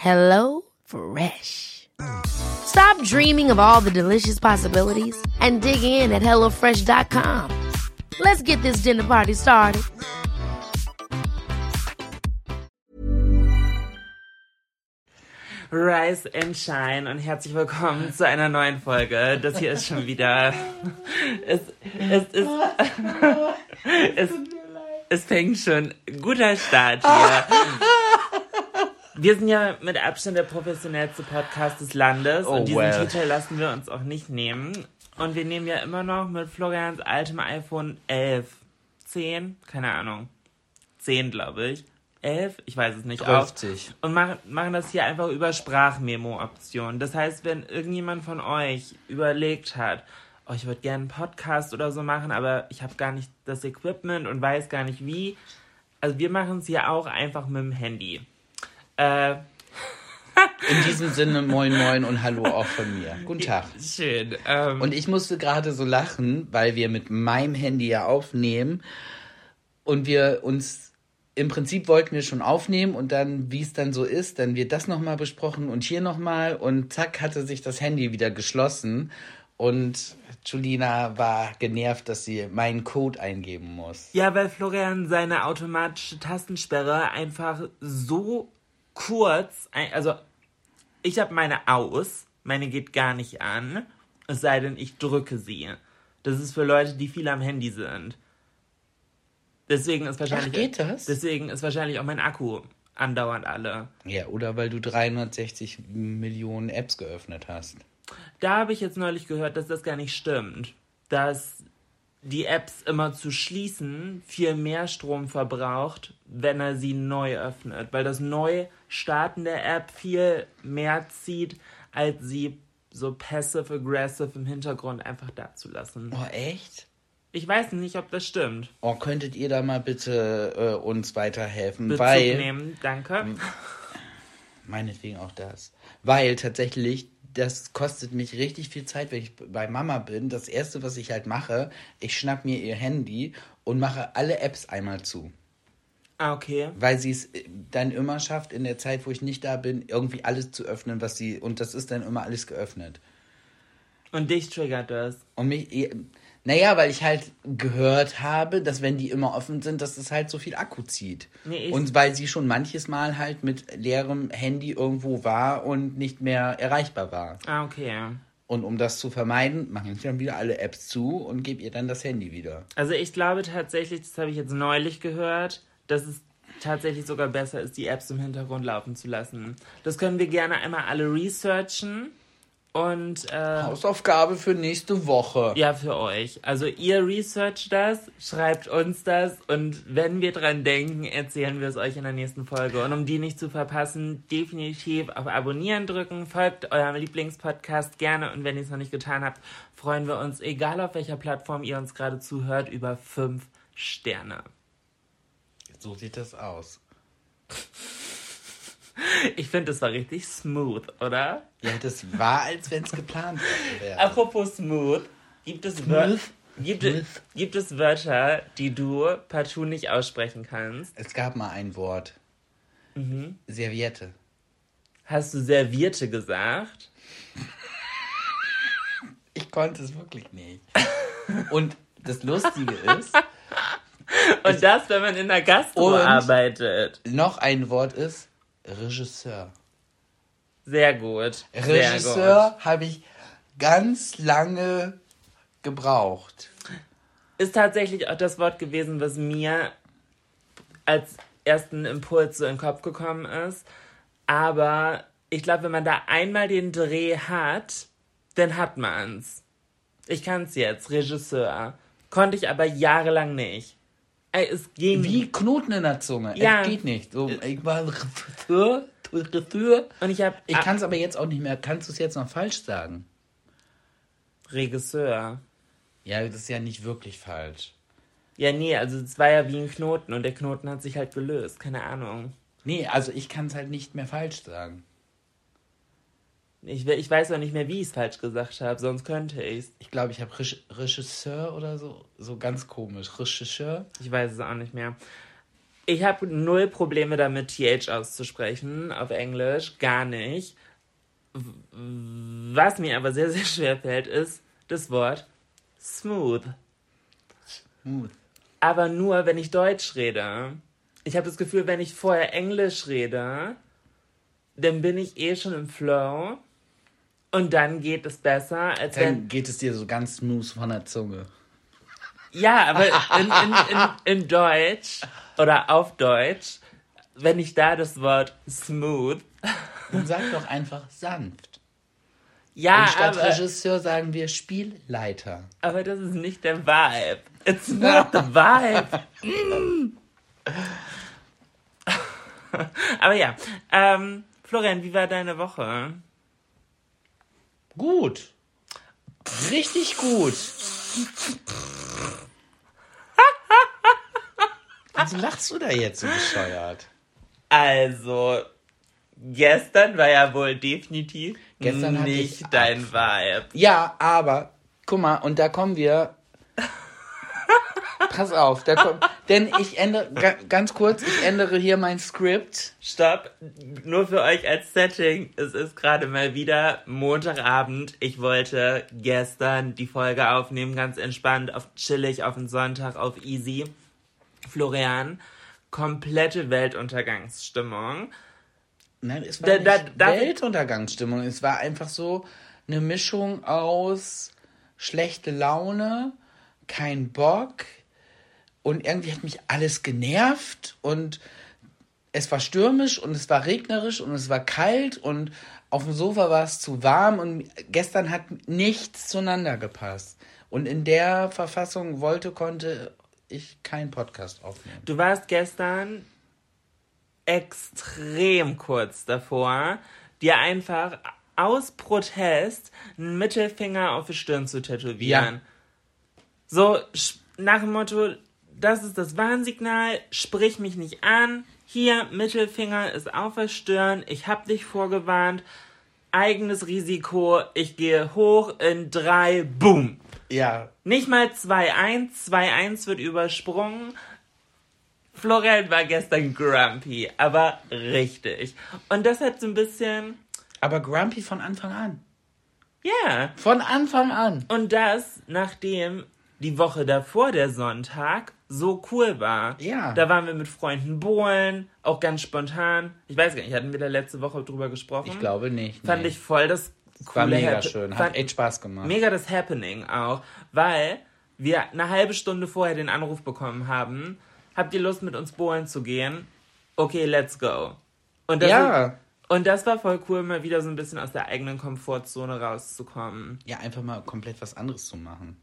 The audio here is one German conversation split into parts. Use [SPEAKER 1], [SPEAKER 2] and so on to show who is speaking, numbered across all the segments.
[SPEAKER 1] Hello Fresh. Stop dreaming of all the delicious possibilities and dig in at HelloFresh.com. Let's get this dinner party started.
[SPEAKER 2] Rise and Shine und herzlich willkommen zu einer neuen Folge. Das hier ist schon wieder. Es, es, es, es, es fängt schon. Guter Start hier. Wir sind ja mit Abstand der professionellste Podcast des Landes
[SPEAKER 3] Oh,
[SPEAKER 2] und diesen
[SPEAKER 3] well.
[SPEAKER 2] Titel lassen wir uns auch nicht nehmen. Und wir nehmen ja immer noch mit Florians altem iPhone 11, 10, keine Ahnung, 10 glaube ich, 11, ich weiß es nicht, auf.
[SPEAKER 3] 50.
[SPEAKER 2] Und machen, machen das hier einfach über Sprachmemo-Option. Das heißt, wenn irgendjemand von euch überlegt hat, oh, ich würde gerne einen Podcast oder so machen, aber ich habe gar nicht das Equipment und weiß gar nicht wie. Also wir machen es hier auch einfach mit dem Handy. Äh,
[SPEAKER 3] In diesem Sinne, moin moin und hallo auch von mir. Guten Tag.
[SPEAKER 2] schön. Ähm,
[SPEAKER 3] Und ich musste gerade so lachen, weil wir mit meinem Handy ja aufnehmen und wir uns im Prinzip wollten wir schon aufnehmen und dann, wie es dann so ist, dann wird das nochmal besprochen und hier nochmal und zack hatte sich das Handy wieder geschlossen und Julina war genervt, dass sie meinen Code eingeben muss.
[SPEAKER 2] ja, weil Florian seine automatische Tastensperre einfach so kurz, also ich habe meine aus, meine geht gar nicht an, es sei denn, ich drücke sie. Das ist für Leute, die viel am Handy sind. Deswegen ist wahrscheinlich
[SPEAKER 3] Ach, geht das?
[SPEAKER 2] Deswegen ist wahrscheinlich auch mein Akku andauernd alle.
[SPEAKER 3] Ja, oder weil du 360 Millionen Apps geöffnet hast.
[SPEAKER 2] Da habe ich jetzt neulich gehört, dass das gar nicht stimmt. Dass die Apps immer zu schließen viel mehr Strom verbraucht, wenn er sie neu öffnet. Weil das Neustarten der App viel mehr zieht, als sie so passive-aggressive im Hintergrund einfach dazulassen.
[SPEAKER 3] Oh, echt?
[SPEAKER 2] Ich weiß nicht, ob das stimmt.
[SPEAKER 3] Oh, könntet ihr da mal bitte äh, uns weiterhelfen?
[SPEAKER 2] Bezug
[SPEAKER 3] weil,
[SPEAKER 2] nehmen, danke.
[SPEAKER 3] meinetwegen auch das. Weil tatsächlich, das kostet mich richtig viel Zeit, wenn ich bei Mama bin. Das erste, was ich halt mache, ich schnapp mir ihr Handy und mache alle Apps einmal zu.
[SPEAKER 2] Ah, okay.
[SPEAKER 3] Weil sie es äh, dann immer schafft, in der Zeit, wo ich nicht da bin, irgendwie alles zu öffnen, was sie. Und das ist dann immer alles geöffnet.
[SPEAKER 2] Und dich triggert das.
[SPEAKER 3] Und mich. Naja, weil ich halt gehört habe, dass wenn die immer offen sind, dass es halt so viel Akku zieht.
[SPEAKER 2] Nee,
[SPEAKER 3] und weil sie schon manches Mal halt mit leerem Handy irgendwo war und nicht mehr erreichbar war.
[SPEAKER 2] Ah, okay.
[SPEAKER 3] Und um das zu vermeiden, mache ich dann wieder alle Apps zu und gebe ihr dann das Handy wieder.
[SPEAKER 2] Also ich glaube tatsächlich, das habe ich jetzt neulich gehört, dass es tatsächlich sogar besser ist, die Apps im Hintergrund laufen zu lassen. Das können wir gerne einmal alle researchen und äh,
[SPEAKER 3] Hausaufgabe für nächste Woche.
[SPEAKER 2] ja, für euch. Also ihr researcht das, schreibt uns das und wenn wir dran denken, erzählen wir es euch in der nächsten Folge. Und um die nicht zu verpassen, definitiv auf Abonnieren drücken, folgt eurem Lieblingspodcast gerne und wenn ihr es noch nicht getan habt, freuen wir uns, egal auf welcher Plattform ihr uns gerade zuhört, über fünf Sterne.
[SPEAKER 3] So sieht das aus.
[SPEAKER 2] Ich finde, das war richtig smooth, oder?
[SPEAKER 3] Ja, das war, als wenn es geplant wäre.
[SPEAKER 2] Apropos smooth, gibt es,
[SPEAKER 3] Smooth?
[SPEAKER 2] gibt, es, gibt es Wörter, die du partout nicht aussprechen kannst?
[SPEAKER 3] Es gab mal ein Wort.
[SPEAKER 2] Mhm.
[SPEAKER 3] Serviette.
[SPEAKER 2] Hast du Servierte gesagt?
[SPEAKER 3] Ich konnte es wirklich nicht. Und das Lustige ist,
[SPEAKER 2] Und das, wenn man in der Gastro arbeitet.
[SPEAKER 3] noch ein Wort ist Regisseur.
[SPEAKER 2] Sehr gut. Sehr
[SPEAKER 3] Regisseur habe ich ganz lange gebraucht.
[SPEAKER 2] Ist tatsächlich auch das Wort gewesen, was mir als ersten Impuls so in den Kopf gekommen ist. Aber ich glaube, wenn man da einmal den Dreh hat, dann hat man's. Ich kann's jetzt, Regisseur. Konnte ich aber jahrelang nicht. Ey, es ging.
[SPEAKER 3] Wie Knoten in der Zunge.
[SPEAKER 2] Ja.
[SPEAKER 3] Es geht nicht. So, ich war Regisseur, Regisseur.
[SPEAKER 2] Und ich habe
[SPEAKER 3] Ich kann es aber jetzt auch nicht mehr. Kannst du es jetzt noch falsch sagen?
[SPEAKER 2] Regisseur.
[SPEAKER 3] Ja, das ist ja nicht wirklich falsch.
[SPEAKER 2] Ja, nee, also es war ja wie ein Knoten und der Knoten hat sich halt gelöst. Keine Ahnung.
[SPEAKER 3] Nee, also ich kann es halt nicht mehr falsch sagen.
[SPEAKER 2] Ich, ich weiß auch nicht mehr, wie ich es falsch gesagt habe, sonst könnte ich's.
[SPEAKER 3] Ich glaube, ich habe Regisseur oder so. So ganz komisch. Regisseur.
[SPEAKER 2] Ich weiß es auch nicht mehr. Ich habe null Probleme damit, TH auszusprechen auf Englisch. Gar nicht. Was mir aber sehr, sehr schwer fällt, ist das Wort smooth.
[SPEAKER 3] Smooth.
[SPEAKER 2] Aber nur, wenn ich Deutsch rede. Ich habe das Gefühl, wenn ich vorher Englisch rede, dann bin ich eh schon im Flow. Und dann geht es besser, als wenn.
[SPEAKER 3] Dann geht es dir so ganz smooth von der Zunge.
[SPEAKER 2] Ja, aber in, in, in, in Deutsch oder auf Deutsch, wenn ich da das Wort smooth.
[SPEAKER 3] Dann sag doch einfach sanft.
[SPEAKER 2] Ja,
[SPEAKER 3] Und statt
[SPEAKER 2] aber,
[SPEAKER 3] Regisseur sagen wir Spielleiter.
[SPEAKER 2] aber das ist nicht der Vibe. It's not the vibe. Mm. aber ja, ähm, Florian, wie war deine Woche?
[SPEAKER 3] Gut. Richtig gut. Wieso lachst du da jetzt so bescheuert?
[SPEAKER 2] Also, gestern war ja wohl definitiv
[SPEAKER 3] Gestern
[SPEAKER 2] nicht
[SPEAKER 3] ich
[SPEAKER 2] dein Vibe.
[SPEAKER 3] Ja, aber, guck mal, und da kommen wir. Pass auf, da kommt. Denn ich ändere, ga- ganz kurz, ich ändere hier mein Skript.
[SPEAKER 2] Stopp, nur für euch als Setting. Es ist gerade mal wieder Montagabend. Ich wollte gestern die Folge aufnehmen, ganz entspannt, auf chillig, auf den Sonntag, auf easy. Florian, komplette Weltuntergangsstimmung.
[SPEAKER 3] Nein, es
[SPEAKER 2] Da-
[SPEAKER 3] war
[SPEAKER 2] da-
[SPEAKER 3] nicht
[SPEAKER 2] darf ich-
[SPEAKER 3] Weltuntergangsstimmung. Es war einfach so eine Mischung aus schlechte Laune, kein Bock und irgendwie hat mich alles genervt und es war stürmisch und es war regnerisch und es war kalt und auf dem Sofa war es zu warm und gestern hat nichts zueinander gepasst. Und in der Verfassung wollte, konnte ich keinen Podcast aufnehmen.
[SPEAKER 2] Du warst gestern extrem kurz davor, dir einfach aus Protest einen Mittelfinger auf die Stirn zu tätowieren.
[SPEAKER 3] Ja.
[SPEAKER 2] So nach dem Motto, das ist das Warnsignal, sprich mich nicht an. Hier, Mittelfinger ist auf der Stirn, ich hab dich vorgewarnt. Eigenes Risiko, ich gehe hoch in drei, boom.
[SPEAKER 3] Ja,
[SPEAKER 2] Nicht mal 2-1, 2-1 wird übersprungen. Florian war gestern grumpy, aber richtig. Und das hat so ein bisschen,
[SPEAKER 3] aber Grumpy von Anfang an.
[SPEAKER 2] ja.
[SPEAKER 3] Von Anfang an.
[SPEAKER 2] Und das, nachdem die Woche davor, der Sonntag, so cool war.
[SPEAKER 3] Ja.
[SPEAKER 2] Da waren wir mit Freunden bohlen, auch ganz spontan. Ich weiß gar nicht, hatten wir da letzte Woche drüber gesprochen?
[SPEAKER 3] Ich glaube nicht.
[SPEAKER 2] Fand
[SPEAKER 3] nee.
[SPEAKER 2] ich voll das coole
[SPEAKER 3] War mega
[SPEAKER 2] Happen-
[SPEAKER 3] schön. Hat
[SPEAKER 2] fand-
[SPEAKER 3] echt Spaß gemacht.
[SPEAKER 2] mega das Happening auch, weil wir eine halbe Stunde vorher den Anruf bekommen haben, habt ihr Lust mit uns bohlen zu gehen? Okay, let's go. Und das,
[SPEAKER 3] Ja.
[SPEAKER 2] und das war voll cool, mal wieder so ein bisschen aus der eigenen Komfortzone rauszukommen.
[SPEAKER 3] Ja, einfach mal komplett was anderes zu machen.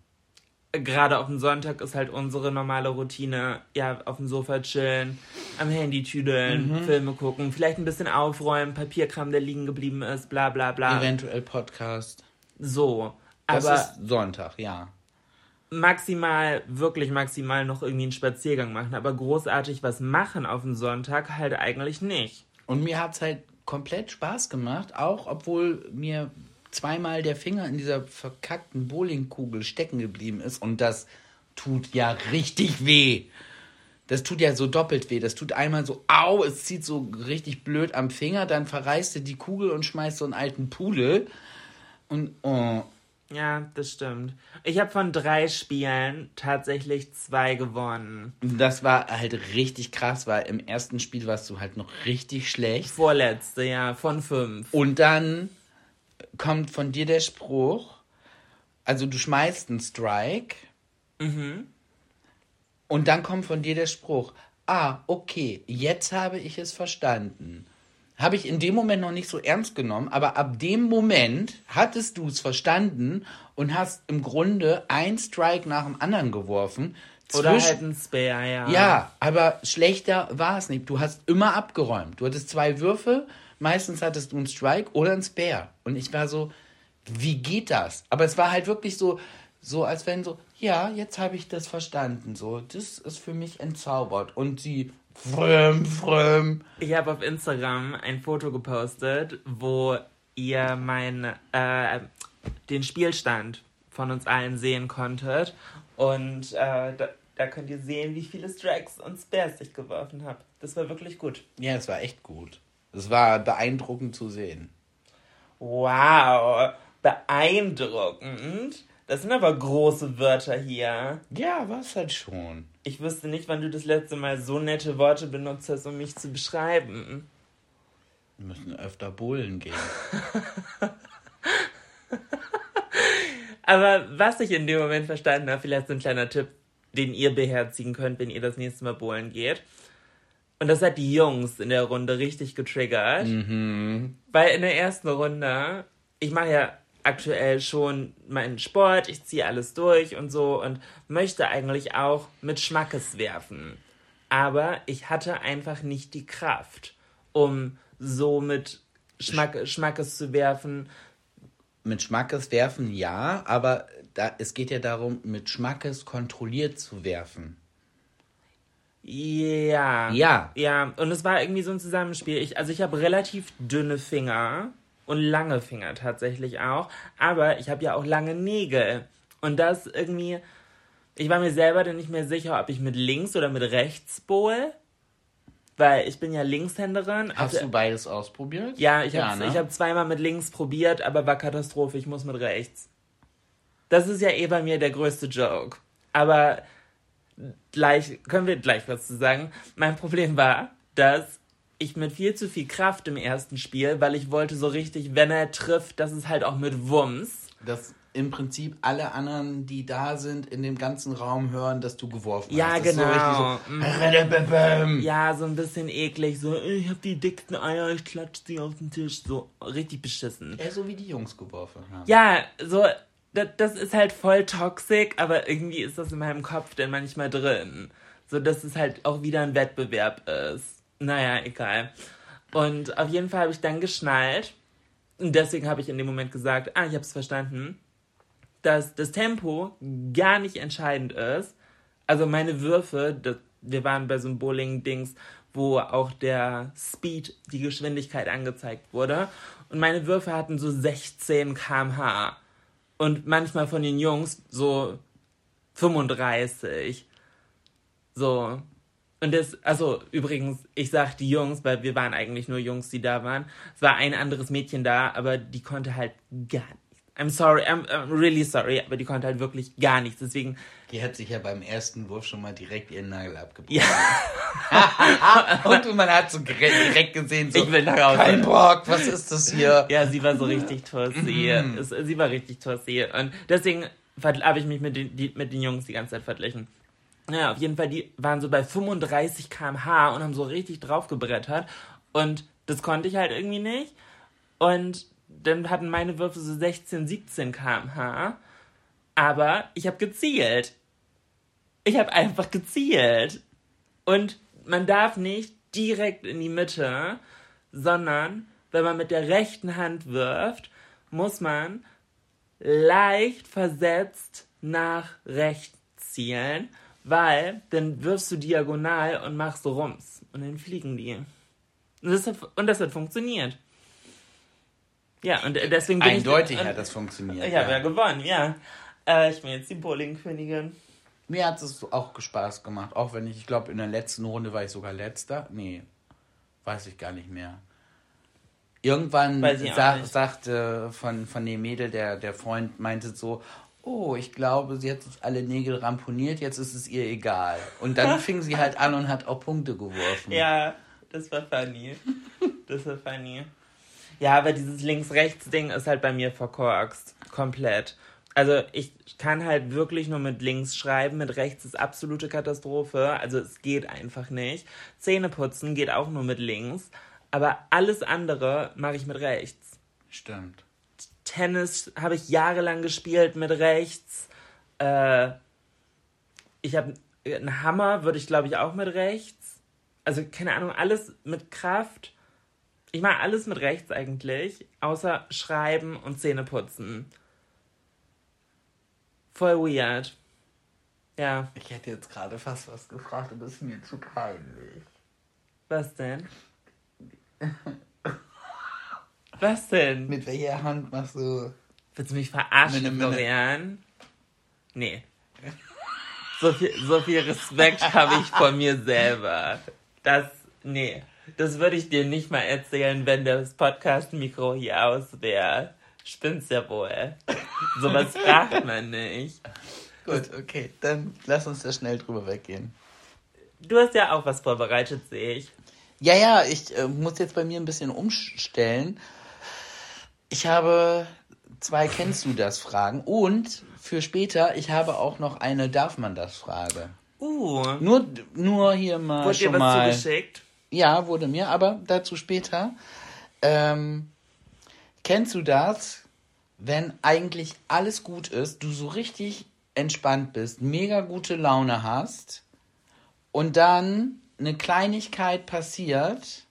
[SPEAKER 2] Gerade auf dem Sonntag ist halt unsere normale Routine, ja, auf dem Sofa chillen, am Handy tüdeln,
[SPEAKER 3] Mhm.
[SPEAKER 2] Filme gucken, vielleicht ein bisschen aufräumen, Papierkram, der liegen geblieben ist, bla bla bla.
[SPEAKER 3] Eventuell Podcast.
[SPEAKER 2] So.
[SPEAKER 3] Das
[SPEAKER 2] Aber
[SPEAKER 3] ist Sonntag, ja.
[SPEAKER 2] maximal, wirklich maximal noch irgendwie einen Spaziergang machen, aber großartig was machen auf dem Sonntag halt eigentlich nicht.
[SPEAKER 3] Und mir hat's halt komplett Spaß gemacht, auch obwohl mir zweimal der Finger in dieser verkackten Bowlingkugel stecken geblieben ist. Und das tut ja richtig weh. Das tut ja so doppelt weh. Das tut einmal so, au, es zieht so richtig blöd am Finger, dann verreißt du die Kugel und schmeißt so einen alten Pudel. Und, oh,
[SPEAKER 2] Ja, das stimmt. Ich habe von drei Spielen tatsächlich zwei gewonnen.
[SPEAKER 3] Das war halt richtig krass, weil im ersten Spiel warst du halt noch richtig schlecht.
[SPEAKER 2] Vorletzte, ja, von fünf.
[SPEAKER 3] Und dann kommt von dir der Spruch, also du schmeißt einen Strike. Und dann kommt von dir der Spruch, ah, okay, jetzt habe ich es verstanden. Habe ich in dem Moment noch nicht so ernst genommen, aber ab dem Moment hattest du es verstanden und hast im Grunde ein Strike nach dem anderen geworfen.
[SPEAKER 2] Oder halt ein Spare, ja.
[SPEAKER 3] ja, aber schlechter war es nicht. Du hast immer abgeräumt. Du hattest zwei Würfe, meistens hattest du einen Strike oder einen Spare. Und ich war so, wie geht das? Aber es war halt wirklich so, so als wenn so, ja, jetzt habe ich das verstanden. So, das ist für mich entzaubert. Und sie, fröm, fröm.
[SPEAKER 2] Ich habe auf Instagram ein Foto gepostet, wo ihr mein, äh, den Spielstand von uns allen sehen konntet. Und äh, da, da könnt ihr sehen, wie viele Strikes und Spares ich geworfen habe. Das war wirklich gut.
[SPEAKER 3] Ja, es war echt gut. Es war beeindruckend zu sehen.
[SPEAKER 2] Wow, beeindruckend. Das sind aber große Wörter hier.
[SPEAKER 3] Ja, war es halt schon.
[SPEAKER 2] Ich wüsste nicht, wann du das letzte Mal so nette Worte benutzt hast, um mich zu beschreiben.
[SPEAKER 3] Wir müssen öfter bowlen gehen.
[SPEAKER 2] Aber was ich in dem Moment verstanden habe, vielleicht so ein kleiner Tipp, den ihr beherzigen könnt, wenn ihr das nächste Mal bowlen geht. Und das hat die Jungs in der Runde richtig getriggert. Weil in der ersten Runde, ich mache ja aktuell schon meinen Sport, ich ziehe alles durch und so und möchte eigentlich auch mit Schmackes werfen. Aber ich hatte einfach nicht die Kraft, um so mit Schmack, Schmackes zu werfen,
[SPEAKER 3] Mit Schmackes werfen ja, aber da, es geht ja darum, mit Schmackes kontrolliert zu werfen.
[SPEAKER 2] Ja.
[SPEAKER 3] Ja.
[SPEAKER 2] Ja, und es war irgendwie so ein Zusammenspiel. Ich, also ich habe relativ dünne Finger und lange Finger tatsächlich auch, aber ich habe ja auch lange Nägel. Und das irgendwie, ich war mir selber dann nicht mehr sicher, ob ich mit links oder mit rechts bowl, weil ich bin ja Linkshänderin.
[SPEAKER 3] Hast
[SPEAKER 2] Also-
[SPEAKER 3] du beides ausprobiert?
[SPEAKER 2] ja, ich habe
[SPEAKER 3] ne?
[SPEAKER 2] ich hab zweimal mit links probiert, aber war Katastrophe. Ich muss mit rechts. Das ist ja eh bei mir der größte Joke. Aber gleich, können wir gleich was zu sagen. Mein Problem war, dass ich mit viel zu viel Kraft im ersten Spiel, weil ich wollte so richtig, wenn er trifft, dass es halt auch mit Wumms.
[SPEAKER 3] Dass im Prinzip alle anderen, die da sind, in dem ganzen Raum hören, dass du geworfen
[SPEAKER 2] Ja,
[SPEAKER 3] hast. Ist
[SPEAKER 2] genau.
[SPEAKER 3] So richtig so,
[SPEAKER 2] Ja, so ein bisschen eklig. So, ich hab die dicksten Eier, ich klatsch sie auf den Tisch. So richtig beschissen.
[SPEAKER 3] ja, so wie die Jungs geworfen haben.
[SPEAKER 2] Ja, so, das, das ist halt voll toxisch, aber irgendwie ist das in meinem Kopf dann manchmal drin. So, dass es halt auch wieder ein Wettbewerb ist. Naja, egal. Und auf jeden Fall habe ich dann geschnallt, und deswegen habe ich in dem Moment gesagt, ah, ich habe es verstanden, dass das Tempo gar nicht entscheidend ist. Also meine Würfe, das, wir waren bei so einem Bowling-Dings, wo auch der Speed, die Geschwindigkeit angezeigt wurde. Und meine Würfe hatten so 16 km/h. Und manchmal von den Jungs so 35. So. Und das, also übrigens, ich sag die Jungs, weil wir waren eigentlich nur Jungs, die da waren. Es war ein anderes Mädchen da, aber die konnte halt gar nichts. I'm sorry, I'm, I'm really sorry, aber die konnte halt wirklich gar nichts. Deswegen,
[SPEAKER 3] Die hat sich ja beim ersten Wurf schon mal direkt ihren Nagel abgebrochen.
[SPEAKER 2] ja,
[SPEAKER 3] Und man hat so direkt gesehen, so,
[SPEAKER 2] Ich will nach Hause.
[SPEAKER 3] kein Bock, was ist das hier?
[SPEAKER 2] ja, sie war so richtig Tussi. Es- Sie war richtig Tussi. Und deswegen habe ich mich mit den, die, mit den Jungs die ganze Zeit verglichen. Naja, auf jeden Fall, die waren so bei 35 km/h und haben so richtig draufgebrettert. Und das konnte ich halt irgendwie nicht. Und dann hatten meine Würfe so 16, 17 km/h. Aber ich habe gezielt. Ich habe einfach gezielt. Und man darf nicht direkt in die Mitte, sondern wenn man mit der rechten Hand wirft, muss man leicht versetzt nach rechts zielen, weil dann wirfst du diagonal und machst so Rums und dann fliegen die. Und das hat, und das hat funktioniert. Ja, und deswegen bin
[SPEAKER 3] Eindeutig
[SPEAKER 2] ich...
[SPEAKER 3] hat das funktioniert.
[SPEAKER 2] Ich habe ja gewonnen, ja. Äh, ich bin jetzt die Bowling-Königin.
[SPEAKER 3] Mir hat es auch Spaß gemacht, auch wenn ich, ich glaube, in der letzten Runde war ich sogar letzter. Nee, weiß ich gar nicht mehr. Irgendwann sa
[SPEAKER 2] nicht.
[SPEAKER 3] sagte von, von dem Mädel, der, der Freund meinte so, oh, ich glaube, sie hat sich alle Nägel ramponiert, jetzt ist es ihr egal. Und dann fing sie halt an und hat auch Punkte geworfen.
[SPEAKER 2] Ja, das war funny. Das war funny. Ja, aber dieses Links-Rechts-Ding ist halt bei mir verkorkst. Komplett. Also ich kann halt wirklich nur mit links schreiben, mit rechts ist absolute Katastrophe. Also es geht einfach nicht. Zähne putzen geht auch nur mit links. Aber alles andere mache ich mit rechts.
[SPEAKER 3] Stimmt.
[SPEAKER 2] Tennis habe ich jahrelang gespielt mit rechts. Äh, ich habe einen Hammer, würde ich glaube ich auch mit rechts. Also keine Ahnung, alles mit Kraft. Ich mache alles mit rechts eigentlich, außer Schreiben und Zähne putzen. Voll weird. Ja,
[SPEAKER 3] Ich hätte jetzt gerade fast was gefragt, aber es ist mir zu peinlich.
[SPEAKER 2] was denn? Was denn?
[SPEAKER 3] Mit welcher Hand machst du.
[SPEAKER 2] Willst du mich verarschen,
[SPEAKER 3] Minne.
[SPEAKER 2] Florian? Nee. So viel, so viel Respekt habe ich vor mir selber. Das, nee. Das würde ich dir nicht mal erzählen, wenn das Podcast-Mikro hier aus wäre. Spinnst ja wohl. Sowas fragt man nicht.
[SPEAKER 3] Gut, okay, dann lass uns da schnell drüber weggehen.
[SPEAKER 2] Du hast ja auch was vorbereitet, sehe ich.
[SPEAKER 3] Ja, ja, ich äh, muss jetzt bei mir ein bisschen umstellen. Ich habe zwei Kennst du das Fragen und für später, ich habe auch noch eine Darf man das Frage.
[SPEAKER 2] Uh,
[SPEAKER 3] Nur, nur hier mal
[SPEAKER 2] wurde dir
[SPEAKER 3] schon
[SPEAKER 2] was
[SPEAKER 3] mal.
[SPEAKER 2] zugeschickt?
[SPEAKER 3] Ja, wurde mir, aber dazu später. Ähm, kennst du das, wenn eigentlich alles gut ist, du so richtig entspannt bist, mega gute Laune hast und dann eine Kleinigkeit passiert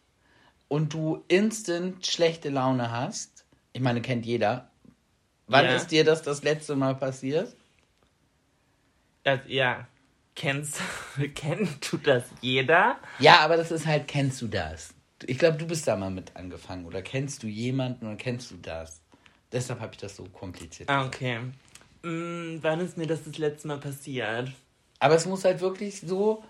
[SPEAKER 3] und du instant schlechte Laune hast? Ich meine, kennt jeder. Wann
[SPEAKER 2] Ja.
[SPEAKER 3] ist dir das das letzte Mal passiert?
[SPEAKER 2] Das, ja. Kennst, kennt du das jeder?
[SPEAKER 3] Ja, aber das ist halt, kennst du das? Ich glaube, du bist da mal mit angefangen. Oder kennst du jemanden oder kennst du das? Deshalb habe ich das so kompliziert.
[SPEAKER 2] Ah, okay. Mm, wann ist mir das das letzte Mal passiert?
[SPEAKER 3] Aber es muss halt wirklich so,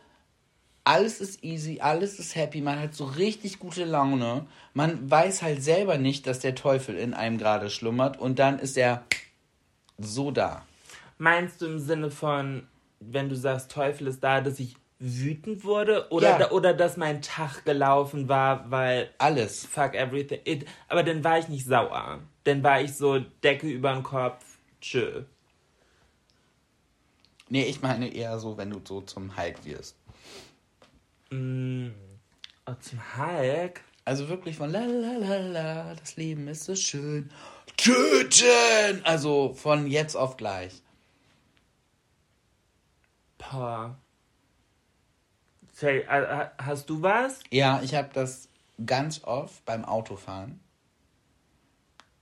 [SPEAKER 3] alles ist easy, alles ist happy, man hat so richtig gute Laune. Man weiß halt selber nicht, dass der Teufel in einem gerade schlummert und dann ist er so da.
[SPEAKER 2] Meinst du im Sinne von, wenn du sagst, Teufel ist da, dass ich wütend wurde? Oder,
[SPEAKER 3] Ja.
[SPEAKER 2] da, oder dass mein Tag gelaufen war, weil
[SPEAKER 3] Alles.
[SPEAKER 2] fuck everything. It, aber dann war ich nicht sauer. Dann war ich so Decke über den Kopf, tschö.
[SPEAKER 3] Nee, ich meine eher so, wenn du so zum Hulk wirst.
[SPEAKER 2] Mm. Oh, zum Hulk?
[SPEAKER 3] Also wirklich von la la la la, das Leben ist so schön. Töten! Also von jetzt auf gleich.
[SPEAKER 2] Boah. Say, äh, Hast du was?
[SPEAKER 3] Ja, ich habe das ganz oft beim Autofahren.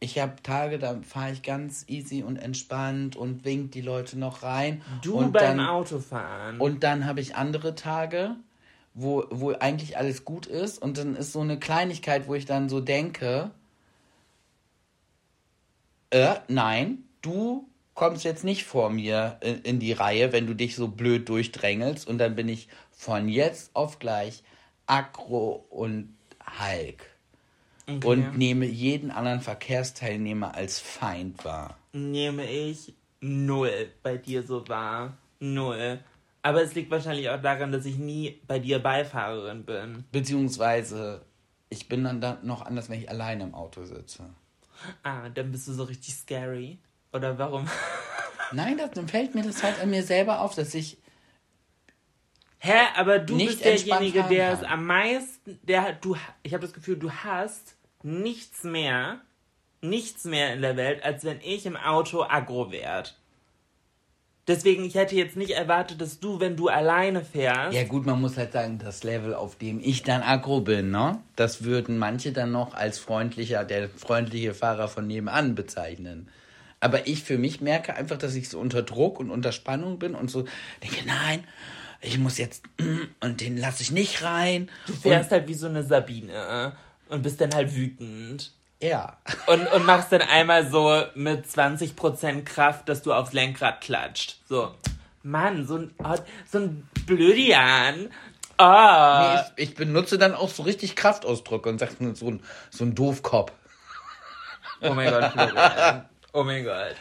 [SPEAKER 3] Ich habe Tage, da fahre ich ganz easy und entspannt und wink die Leute noch rein.
[SPEAKER 2] Du
[SPEAKER 3] und
[SPEAKER 2] beim
[SPEAKER 3] dann,
[SPEAKER 2] Autofahren.
[SPEAKER 3] Und dann habe ich andere Tage, wo, wo eigentlich alles gut ist. Und dann ist so eine Kleinigkeit, wo ich dann so denke, äh, nein, du kommst jetzt nicht vor mir in, in die Reihe, wenn du dich so blöd durchdrängelst. Und dann bin ich von jetzt auf gleich aggro und Hulk.
[SPEAKER 2] Okay.
[SPEAKER 3] Und nehme jeden anderen Verkehrsteilnehmer als Feind wahr.
[SPEAKER 2] nehme ich null bei dir so wahr. Null. Aber es liegt wahrscheinlich auch daran, dass ich nie bei dir Beifahrerin bin.
[SPEAKER 3] Beziehungsweise, ich bin dann da noch anders, wenn ich alleine im Auto sitze.
[SPEAKER 2] Ah, dann bist du so richtig scary. Oder warum?
[SPEAKER 3] Nein, das, dann fällt mir das halt an mir selber auf, dass ich.
[SPEAKER 2] Hä, aber du
[SPEAKER 3] Nicht
[SPEAKER 2] bist derjenige, der es am meisten, der hat- du, ich habe das Gefühl, du hast nichts mehr, nichts mehr in der Welt, als wenn ich im Auto aggro wäre. Deswegen, ich hätte jetzt nicht erwartet, dass du, wenn du alleine fährst,
[SPEAKER 3] Ja, gut, man muss halt sagen, das Level, auf dem ich dann aggro bin, ne? Das würden manche dann noch als freundlicher, der freundliche Fahrer von nebenan bezeichnen. Aber ich für mich merke einfach, dass ich so unter Druck und unter Spannung bin und so denke, nein, ich muss jetzt, und den lasse ich nicht rein.
[SPEAKER 2] du fährst halt wie so eine Sabine und bist dann halt wütend.
[SPEAKER 3] Ja.
[SPEAKER 2] Und, und machst dann einmal so mit 20% Kraft, dass du aufs Lenkrad klatscht. So. Mann, so ein, oh, so ein Blödian. Oh.
[SPEAKER 3] Nee, ich, ich benutze dann auch so richtig Kraftausdrücke und sage so ein, so ein Doofkopf.
[SPEAKER 2] Oh mein Gott, Florian. Oh mein Gott.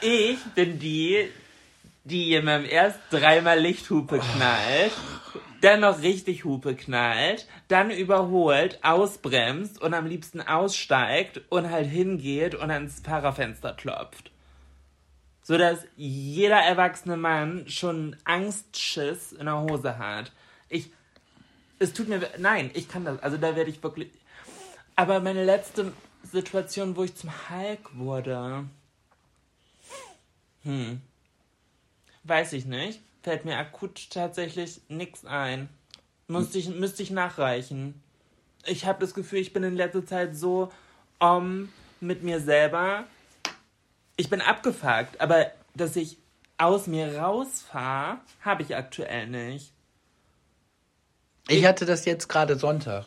[SPEAKER 2] Ich bin die, die jemandem erst dreimal Lichthupe knallt, dann noch richtig Hupe knallt, dann überholt, ausbremst und am liebsten aussteigt und halt hingeht und ans Fahrerfenster klopft. So dass jeder erwachsene Mann schon Angstschiss in der Hose hat. Ich, es tut mir, nein, ich kann das, also da werde ich wirklich, aber meine letzte Situation, wo ich zum Hulk wurde, hm, weiß ich nicht, fällt mir akut tatsächlich nichts ein. Müsste ich, müsste ich nachreichen. Ich habe das Gefühl, ich bin in letzter Zeit so um mit mir selber. Ich bin abgefuckt, aber dass ich aus mir rausfahre, habe ich aktuell nicht.
[SPEAKER 3] Ich hatte das jetzt gerade Sonntag.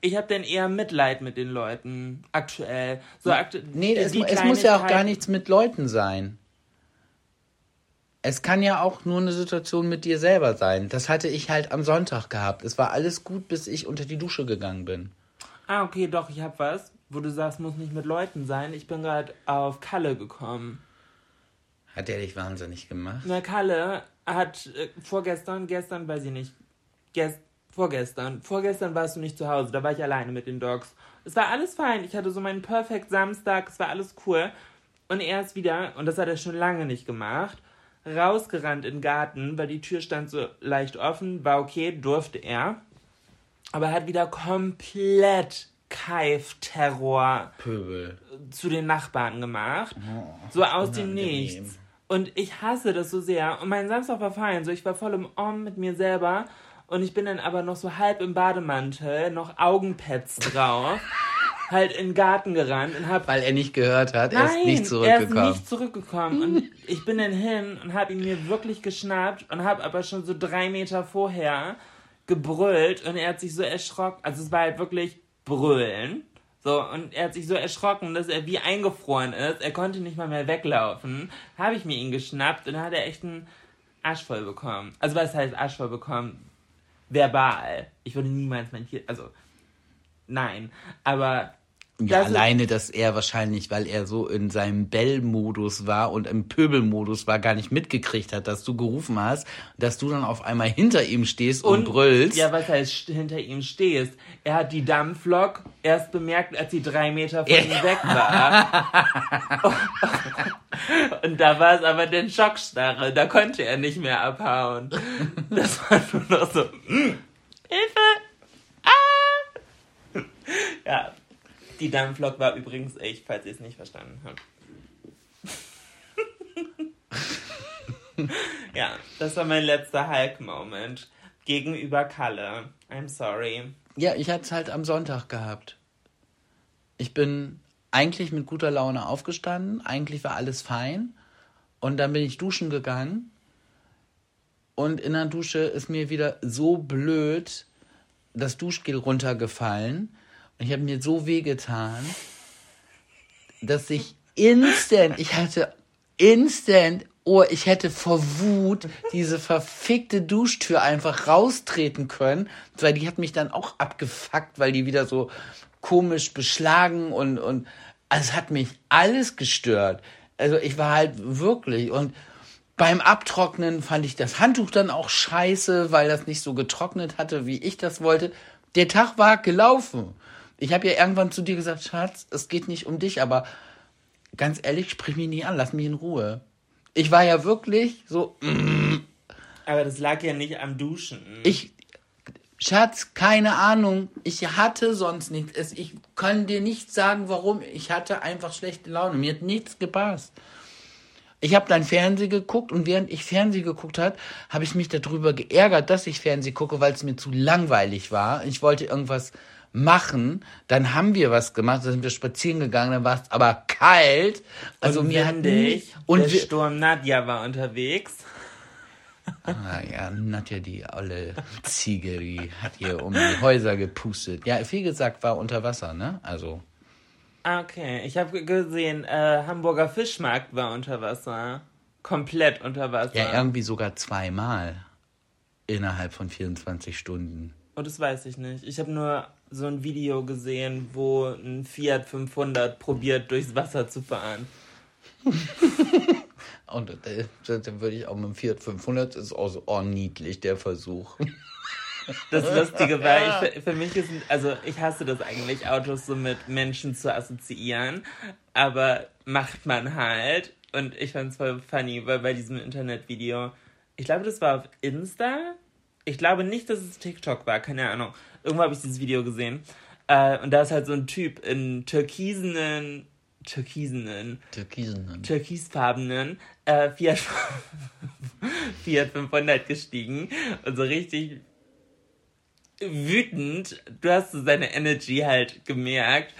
[SPEAKER 2] Ich habe dann eher Mitleid mit den Leuten aktuell. So aktu
[SPEAKER 3] Nee, es, es muss ja auch gar nichts mit Leuten sein. Es kann ja auch nur eine Situation mit dir selber sein. Das hatte ich halt am Sonntag gehabt. Es war alles gut, bis ich unter die Dusche gegangen bin.
[SPEAKER 2] Ah, okay, doch, ich hab was, wo du sagst, muss nicht mit Leuten sein. Ich bin gerade auf Kalle gekommen.
[SPEAKER 3] Hat der dich wahnsinnig gemacht?
[SPEAKER 2] Na, Kalle hat äh, vorgestern, gestern, weiß ich nicht, gest, vorgestern, vorgestern warst du nicht zu Hause, da war ich alleine mit den Dogs. Es war alles fein, ich hatte so meinen Perfect Samstag, es war alles cool. Und er ist wieder, und das hat er schon lange nicht gemacht, rausgerannt in den Garten, weil die Tür stand so leicht offen, war okay, durfte er. Aber er hat wieder komplett Keif-Terror
[SPEAKER 3] Pöbel.
[SPEAKER 2] zu den Nachbarn gemacht. so aus dem
[SPEAKER 3] unangenehm.
[SPEAKER 2] Nichts. Und ich hasse das so sehr. Und mein Samstag war fein. So, ich war voll im Om mit mir selber. Und ich bin dann aber noch so halb im Bademantel, noch Augenpads drauf, halt in den Garten gerannt und hab.
[SPEAKER 3] Weil er nicht gehört hat, er ist
[SPEAKER 2] Nein,
[SPEAKER 3] nicht
[SPEAKER 2] Er
[SPEAKER 3] zurückgekommen.
[SPEAKER 2] ist nicht zurückgekommen. Und ich bin dann hin und hab ihn mir wirklich geschnappt und hab aber schon so drei Meter vorher gebrüllt und er hat sich so erschrocken. Also es war halt wirklich brüllen. So, und er hat sich so erschrocken, dass er wie eingefroren ist. Er konnte nicht mal mehr weglaufen. Habe ich mir ihn geschnappt und dann hat er echt einen Arsch voll bekommen. Also was heißt Arsch voll bekommen? Verbal. Ich würde niemals mein Tier, also nein. Aber
[SPEAKER 3] Ja,
[SPEAKER 2] das ist-
[SPEAKER 3] alleine, dass er wahrscheinlich, weil er so in seinem Bell-Modus war und im Pöbel-Modus war, gar nicht mitgekriegt hat, dass du gerufen hast, dass du dann auf einmal hinter ihm stehst und, brüllst.
[SPEAKER 2] Ja, was heißt hinter ihm stehst? Er hat die Dampflok erst bemerkt, als sie drei Meter von ihm weg war. Und da war es aber den Schockstarre. Da konnte er nicht mehr abhauen. Das war nur noch so, mm, Hilfe! Ah! Ja, die Dampflok war übrigens echt, falls ihr es nicht verstanden habt. ja, das war mein letzter Hulk-Moment gegenüber Kalle. I'm sorry.
[SPEAKER 3] Ja, ich hatte es halt am Sonntag gehabt. Ich bin eigentlich mit guter Laune aufgestanden, eigentlich war alles fein. Und dann bin ich duschen gegangen. Und in der Dusche ist mir wieder so blöd das Duschgel runtergefallen. Ich habe mir so wehgetan, dass ich instant, ich hatte instant, oh, ich hätte vor Wut diese verfickte Duschtür einfach raustreten können, weil die hat mich dann auch abgefuckt, weil die wieder so komisch beschlagen und, und, also es hat mich alles gestört. Also ich war halt wirklich und beim Abtrocknen fand ich das Handtuch dann auch scheiße, weil das nicht so getrocknet hatte, wie ich das wollte. Der Tag war gelaufen. Ich habe ja irgendwann zu dir gesagt, Schatz, es geht nicht um dich, aber ganz ehrlich, sprich mich nicht an, lass mich in Ruhe. Ich war ja wirklich so,
[SPEAKER 2] Aber das lag ja nicht am Duschen.
[SPEAKER 3] ich, Schatz, keine Ahnung, ich hatte sonst nichts. Ich kann dir nicht sagen, warum. Ich hatte einfach schlechte Laune. Mir hat nichts gepasst. Ich habe dann Fernsehen geguckt und während ich Fernsehen geguckt hat, habe ich mich darüber geärgert, dass ich Fernsehen gucke, weil es mir zu langweilig war. Ich wollte irgendwas machen. Dann haben wir was gemacht, dann sind wir spazieren gegangen, dann war es aber kalt. Also
[SPEAKER 2] und
[SPEAKER 3] mir hat
[SPEAKER 2] windig.
[SPEAKER 3] nie, und
[SPEAKER 2] der
[SPEAKER 3] wir,
[SPEAKER 2] Sturm Nadja war unterwegs.
[SPEAKER 3] Ah ja, Nadja, die olle Ziege, die hat hier um die Häuser gepustet. Ja, viel gesagt, war unter Wasser, ne? Also,
[SPEAKER 2] Okay, ich habe gesehen, äh, Hamburger Fischmarkt war unter Wasser. Komplett unter Wasser.
[SPEAKER 3] ja, irgendwie sogar zweimal innerhalb von 24 Stunden.
[SPEAKER 2] Und das weiß ich nicht. Ich habe nur so ein Video gesehen, wo ein Fiat 500 probiert, durchs Wasser zu fahren.
[SPEAKER 3] Und äh, dann würde ich auch mit dem Fiat 500, ist auch so oh, niedlich, der Versuch.
[SPEAKER 2] das Lustige war, ich, für mich ist, also ich hasse das eigentlich, Autos so mit Menschen zu assoziieren, aber macht man halt. Und ich fand es voll funny, weil bei diesem Internetvideo, ich glaube, das war auf Insta. Ich glaube nicht, dass es TikTok war, keine Ahnung. Irgendwo habe ich dieses Video gesehen. Äh, und da ist halt so ein Typ in türkisenen, türkisenen,
[SPEAKER 3] Türkisen.
[SPEAKER 2] türkisfarbenen äh, Fiat, Fiat 500 gestiegen und so richtig wütend, du hast so seine Energy halt gemerkt,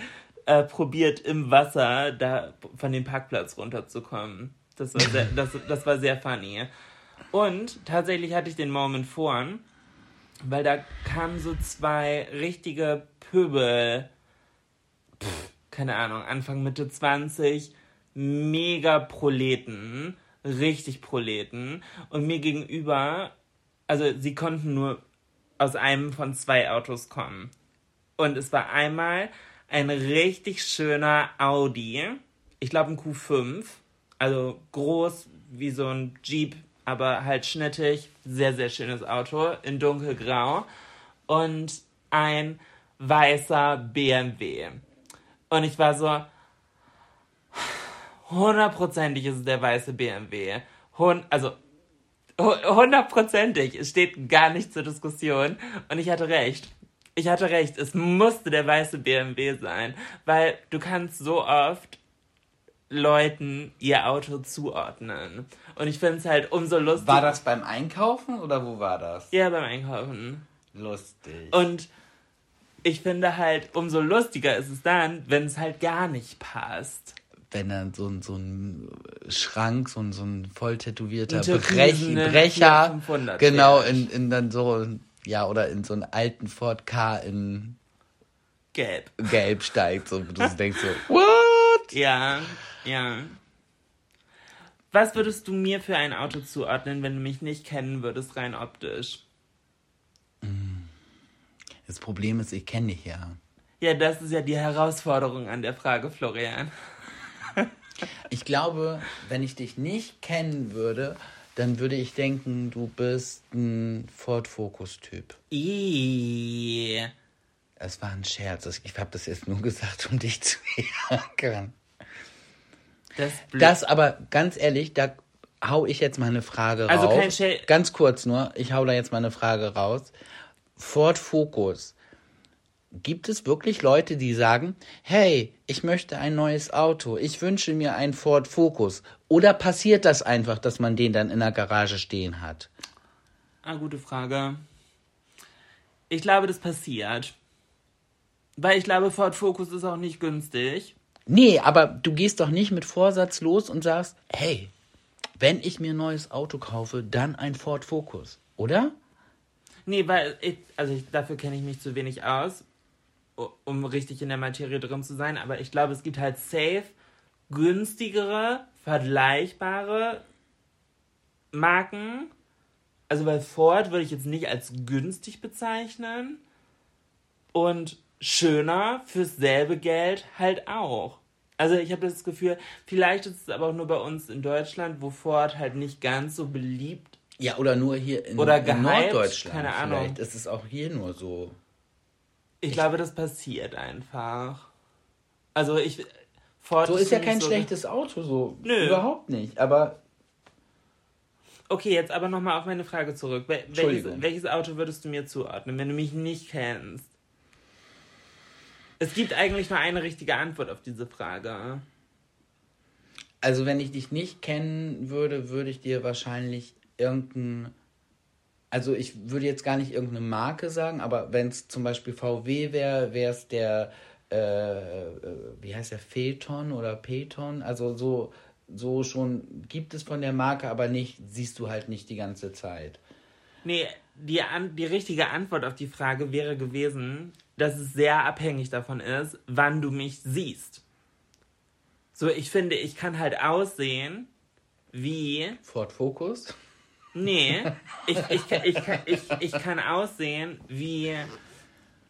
[SPEAKER 2] äh, probiert im Wasser da von dem Parkplatz runterzukommen. Das war sehr, das, das war sehr funny. Und tatsächlich hatte ich den Moment vorn, weil da kamen so zwei richtige Pöbel, pff, keine Ahnung, Anfang, Mitte 20, mega Proleten, richtig Proleten. Und mir gegenüber, also sie konnten nur aus einem von zwei Autos kommen. Und es war einmal ein richtig schöner Audi, ich glaube ein Q5, also groß wie so ein Jeep, aber halt schnittig, sehr, sehr schönes Auto in dunkelgrau und ein weißer BMW. Und ich war so, hundertprozentig ist es der weiße BMW. Hun also hundertprozentig. Es steht gar nicht zur Diskussion. Und ich hatte recht. Ich hatte recht. Es musste der weiße BMW sein. Weil du kannst so oft Leuten ihr Auto zuordnen. Und ich finde es halt umso lustiger.
[SPEAKER 3] War das beim Einkaufen oder wo war das?
[SPEAKER 2] Ja, beim Einkaufen.
[SPEAKER 3] Lustig.
[SPEAKER 2] Und ich finde halt, umso lustiger ist es dann, wenn es halt gar nicht passt.
[SPEAKER 3] wenn dann so ein, so ein Schrank, so ein, so ein voll tätowierter
[SPEAKER 2] Ein
[SPEAKER 3] Brech,
[SPEAKER 2] türkisenen
[SPEAKER 3] Brecher,
[SPEAKER 2] 500
[SPEAKER 3] genau, in, in dann so, ja, oder in so einen alten Ford K in
[SPEAKER 2] Gelb.
[SPEAKER 3] Gelb steigt, so, du denkst so, what?
[SPEAKER 2] Ja, ja. Was würdest du mir für ein Auto zuordnen, wenn du mich nicht kennen würdest, rein optisch?
[SPEAKER 3] Das Problem ist, ich kenne dich ja.
[SPEAKER 2] Ja, das ist ja die Herausforderung an der Frage, Florian.
[SPEAKER 3] Ich glaube, wenn ich dich nicht kennen würde, dann würde ich denken, du bist ein Ford Focus-Typ.
[SPEAKER 2] Ih.
[SPEAKER 3] Das war ein Scherz. Ich habe das jetzt nur gesagt, um dich zu ärgern.
[SPEAKER 2] Das.
[SPEAKER 3] Das aber, ganz ehrlich, da hau ich jetzt mal eine Frage
[SPEAKER 2] Also
[SPEAKER 3] raus.
[SPEAKER 2] kein Schä-
[SPEAKER 3] Ganz kurz nur, ich hau da jetzt mal eine Frage raus. Ford Focus. Gibt es wirklich Leute, die sagen, hey, ich möchte ein neues Auto, ich wünsche mir einen Ford Focus? Oder passiert das einfach, dass man den dann in der Garage stehen hat?
[SPEAKER 2] Ah, gute Frage. Ich glaube, das passiert. Weil ich glaube, Ford Focus ist auch nicht günstig.
[SPEAKER 3] Nee, aber du gehst doch nicht mit Vorsatz los und sagst, hey, wenn ich mir ein neues Auto kaufe, dann ein Ford Focus, oder?
[SPEAKER 2] Nee, weil ich, also ich, dafür kenne ich mich zu wenig aus, um richtig in der Materie drin zu sein. Aber ich glaube, es gibt halt safe günstigere, vergleichbare Marken. Also bei Ford würde ich jetzt nicht als günstig bezeichnen. Und schöner fürs selbe Geld halt auch. Also ich habe das Gefühl, vielleicht ist es aber auch nur bei uns in Deutschland, wo Ford halt nicht ganz so beliebt
[SPEAKER 3] Ja, oder nur hier in,
[SPEAKER 2] Oder
[SPEAKER 3] in
[SPEAKER 2] gehypt,
[SPEAKER 3] Norddeutschland.
[SPEAKER 2] keine Ahnung.
[SPEAKER 3] Vielleicht ist es auch hier nur so.
[SPEAKER 2] Ich glaube, das passiert einfach. Also ich. Ford
[SPEAKER 3] So ist ja
[SPEAKER 2] für mich
[SPEAKER 3] kein
[SPEAKER 2] so-
[SPEAKER 3] schlechtes Auto, so.
[SPEAKER 2] Nö.
[SPEAKER 3] Überhaupt nicht. Aber
[SPEAKER 2] Okay, jetzt aber nochmal auf meine Frage zurück. Wel welches, welches Auto würdest du mir zuordnen, wenn du mich nicht kennst? Es gibt eigentlich nur eine richtige Antwort auf diese Frage.
[SPEAKER 3] also wenn ich dich nicht kennen würde, würde ich dir wahrscheinlich irgendein. Also ich würde jetzt gar nicht irgendeine Marke sagen, aber wenn es zum Beispiel VW wäre, wäre es der, äh, äh, wie heißt der, Phaeton oder Phaeton? Also so, so schon gibt es von der Marke, aber nicht, siehst du halt nicht die ganze Zeit.
[SPEAKER 2] Nee, die, an die richtige Antwort auf die Frage wäre gewesen, dass es sehr abhängig davon ist, wann du mich siehst. So, ich finde, ich kann halt aussehen wie
[SPEAKER 3] Ford Focus?
[SPEAKER 2] Nee, ich, ich, ich, ich, ich, ich kann aussehen wie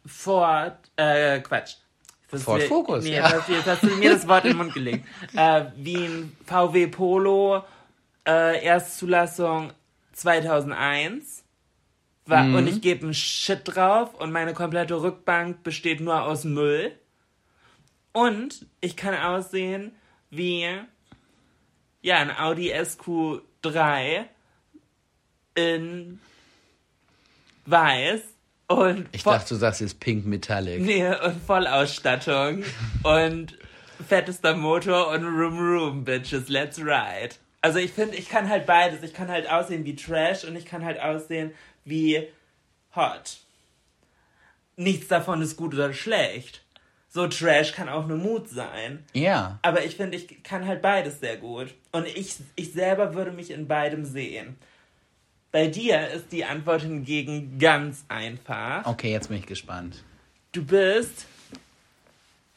[SPEAKER 2] Ford, äh, Quatsch. Das
[SPEAKER 3] Ford Focus,
[SPEAKER 2] Nee,
[SPEAKER 3] ja.
[SPEAKER 2] hast, du- jetzt hast du mir das Wort in den Mund gelegt. Äh, wie ein VW Polo, äh, Erstzulassung 2001. Wa- Und ich gebe einen Shit drauf und meine komplette Rückbank besteht nur aus Müll. Und ich kann aussehen wie ja, ein Audi SQ3 in weiß und
[SPEAKER 3] Ich dachte, du sagst jetzt Pink Metallic.
[SPEAKER 2] nee, und Vollausstattung und fettester Motor und Room Room, Bitches, let's ride. Also ich finde, ich kann halt beides. Ich kann halt aussehen wie Trash und ich kann halt aussehen wie Hot. Nichts davon ist gut oder schlecht. So Trash kann auch eine Mut sein.
[SPEAKER 3] Ja.
[SPEAKER 2] Aber ich finde, ich kann halt beides sehr gut. Und ich, ich selber würde mich in beidem sehen. Bei dir ist die Antwort hingegen ganz einfach.
[SPEAKER 3] Okay, jetzt bin ich gespannt.
[SPEAKER 2] Du bist,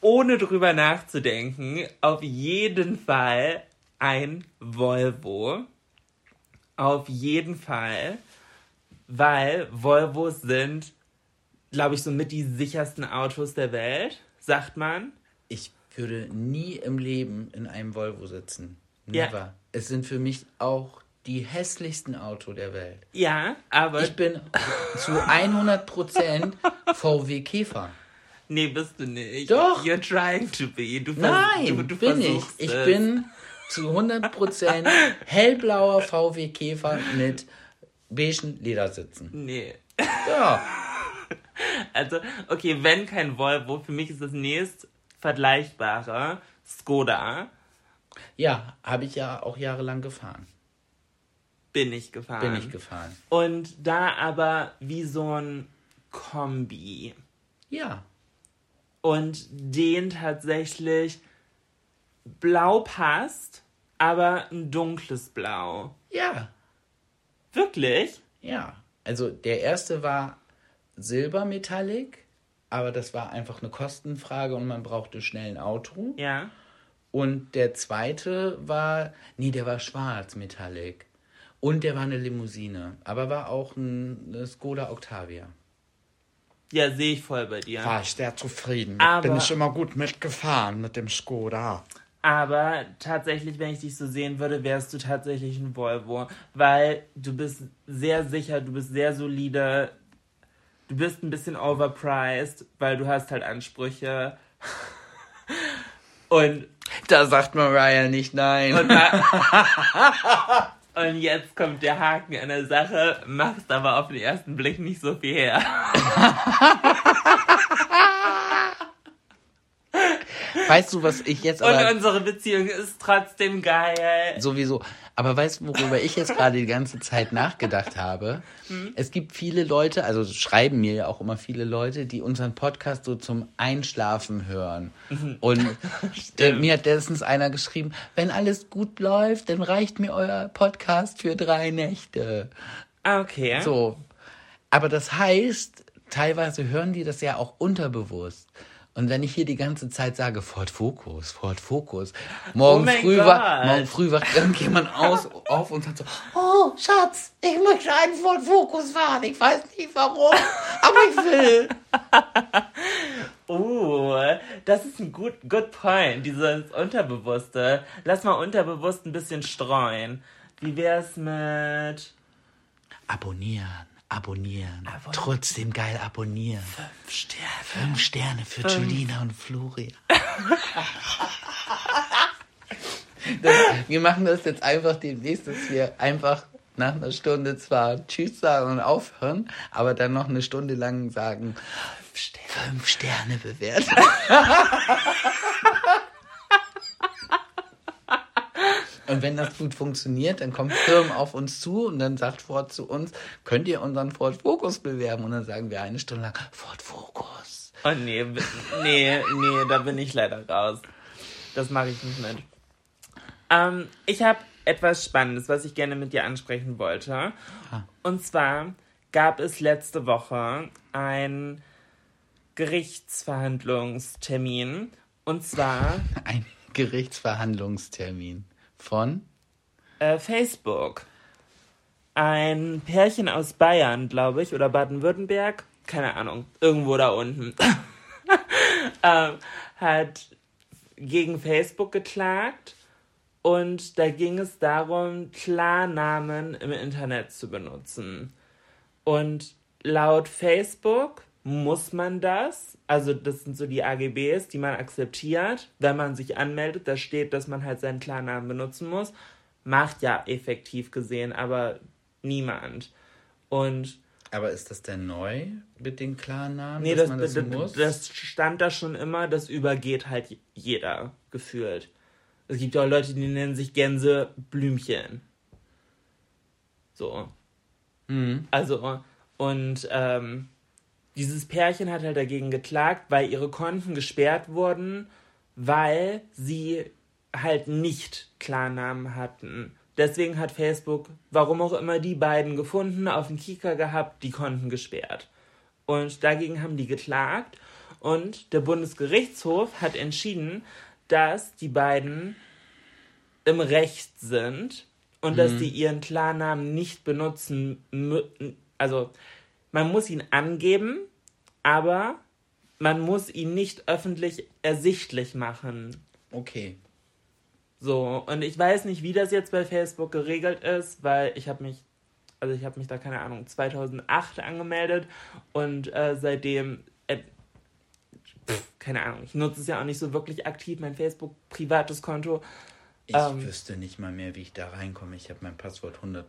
[SPEAKER 2] ohne drüber nachzudenken, auf jeden Fall ein Volvo. Auf jeden Fall. Weil Volvos sind, glaube ich, somit die sichersten Autos der Welt, sagt man.
[SPEAKER 3] Ich würde nie im Leben in einem Volvo sitzen.
[SPEAKER 2] Ja.
[SPEAKER 3] Never. Es sind für mich auch die hässlichsten Auto der Welt.
[SPEAKER 2] Ja, aber.
[SPEAKER 3] Ich bin zu 100% VW Käfer.
[SPEAKER 2] nee, bist du nicht.
[SPEAKER 3] Doch.
[SPEAKER 2] You're trying to be. Du
[SPEAKER 3] Nein,
[SPEAKER 2] du, du
[SPEAKER 3] bin ich. Ich
[SPEAKER 2] es.
[SPEAKER 3] bin zu 100% hellblauer VW Käfer mit beigen Ledersitzen.
[SPEAKER 2] Nee.
[SPEAKER 3] Ja.
[SPEAKER 2] Also, okay, wenn kein Volvo, für mich ist das nächst vergleichbare Skoda.
[SPEAKER 3] Ja, habe ich ja auch jahrelang gefahren.
[SPEAKER 2] Bin ich gefahren.
[SPEAKER 3] Bin ich gefahren.
[SPEAKER 2] Und da aber wie so ein Kombi.
[SPEAKER 3] Ja.
[SPEAKER 2] Und den tatsächlich blau passt, aber ein dunkles Blau.
[SPEAKER 3] Ja.
[SPEAKER 2] Wirklich?
[SPEAKER 3] Ja. Also der erste war Silbermetallic, aber das war einfach eine Kostenfrage und man brauchte schnell ein Auto.
[SPEAKER 2] Ja.
[SPEAKER 3] Und der zweite war, nee, der war schwarz Metallic. Und der war eine Limousine, aber war auch ein, eine Skoda Octavia.
[SPEAKER 2] Ja, sehe ich voll bei dir.
[SPEAKER 4] War ich sehr zufrieden.
[SPEAKER 2] Aber-
[SPEAKER 4] Bin ich immer gut mitgefahren mit dem Skoda.
[SPEAKER 2] Aber tatsächlich, wenn ich dich so sehen würde, wärst du tatsächlich ein Volvo. Weil du bist sehr sicher, du bist sehr solide. Du bist ein bisschen overpriced, weil du hast halt Ansprüche. Und,
[SPEAKER 3] Da sagt Mariah nicht nein.
[SPEAKER 2] und, und jetzt kommt der Haken an der Sache, machst aber auf den ersten Blick nicht so viel her.
[SPEAKER 3] weißt du, was ich jetzt
[SPEAKER 2] Und
[SPEAKER 3] aber
[SPEAKER 2] unsere Beziehung ist trotzdem geil.
[SPEAKER 3] sowieso, aber weißt du, worüber ich jetzt gerade die ganze Zeit nachgedacht habe? Es gibt viele Leute, also schreiben mir ja auch immer viele Leute, die unseren Podcast so zum Einschlafen hören. Und äh, mir hat letztens einer geschrieben, wenn alles gut läuft, dann reicht mir euer Podcast für drei Nächte.
[SPEAKER 2] Ah, Okay.
[SPEAKER 3] So. Aber das heißt, teilweise hören die das ja auch unterbewusst. Und wenn ich hier die ganze Zeit sage, Ford Focus, Ford Focus, morgen,
[SPEAKER 2] Oh
[SPEAKER 3] früh, wacht, morgen früh wacht irgendjemand aus, auf und sagt so, oh, Schatz, ich möchte einen Ford Focus fahren. Ich weiß nicht warum, aber ich will.
[SPEAKER 2] Oh, das ist ein gut good point, dieses Unterbewusste. Lass mal unterbewusst ein bisschen streuen. Wie wär's mit
[SPEAKER 3] Abonnieren, abonnieren, trotzdem geil abonnieren.
[SPEAKER 2] Sterne?
[SPEAKER 3] Fünf Sterne für Julina und Floria. das, wir machen das jetzt einfach demnächst, dass wir einfach nach einer Stunde zwar Tschüss sagen und aufhören, aber dann noch eine Stunde lang sagen, fünf Sterne bewerten. Und wenn das gut funktioniert, dann kommt Firmen auf uns zu und dann sagt Ford zu uns, könnt ihr unseren Ford Focus bewerben? Und dann sagen wir eine Stunde lang, Ford Focus.
[SPEAKER 2] Oh nee, nee, nee, da bin ich leider raus. Das mache ich nicht mit. Ähm, ich habe etwas Spannendes, was ich gerne mit dir ansprechen wollte. Und zwar gab es letzte Woche einen Gerichtsverhandlungstermin. Und zwar
[SPEAKER 3] Ein Gerichtsverhandlungstermin von
[SPEAKER 2] äh, Facebook. Ein Pärchen aus Bayern, glaube ich, oder Baden-Württemberg, keine Ahnung, irgendwo da unten, ähm, hat gegen Facebook geklagt und da ging es darum, Klarnamen im Internet zu benutzen. Und laut Facebook muss man das, also das sind so die AGBs, die man akzeptiert, wenn man sich anmeldet, da steht, dass man halt seinen Klarnamen benutzen muss. Macht ja effektiv gesehen, aber niemand. Und
[SPEAKER 3] Aber ist das denn neu mit den Klarnamen,
[SPEAKER 2] nee,
[SPEAKER 3] dass
[SPEAKER 2] das,
[SPEAKER 3] man das,
[SPEAKER 2] das,
[SPEAKER 3] muss?
[SPEAKER 2] das stand da schon immer, das übergeht halt jeder gefühlt. Es gibt ja auch Leute, die nennen sich Gänseblümchen. So.
[SPEAKER 3] Mhm.
[SPEAKER 2] Also, und ähm, dieses Pärchen hat halt dagegen geklagt, weil ihre Konten gesperrt wurden, weil sie halt nicht Klarnamen hatten. Deswegen hat Facebook, warum auch immer, die beiden gefunden, auf dem Kika gehabt, die Konten gesperrt. Und dagegen haben die geklagt. Und der Bundesgerichtshof hat entschieden, dass die beiden im Recht sind und dass die ihren Klarnamen nicht benutzen müssen. Also, man muss ihn angeben, aber man muss ihn nicht öffentlich ersichtlich machen.
[SPEAKER 3] Okay.
[SPEAKER 2] So, und ich weiß nicht, wie das jetzt bei Facebook geregelt ist, weil ich habe mich, also ich habe mich da, keine Ahnung, 2008 angemeldet und äh, seitdem, äh, pff, keine Ahnung, ich nutze es ja auch nicht so wirklich aktiv, mein Facebook-privates Konto.
[SPEAKER 3] Ich
[SPEAKER 2] Ähm.
[SPEAKER 3] wüsste nicht mal mehr, wie ich da reinkomme. Ich habe mein Passwort 100%.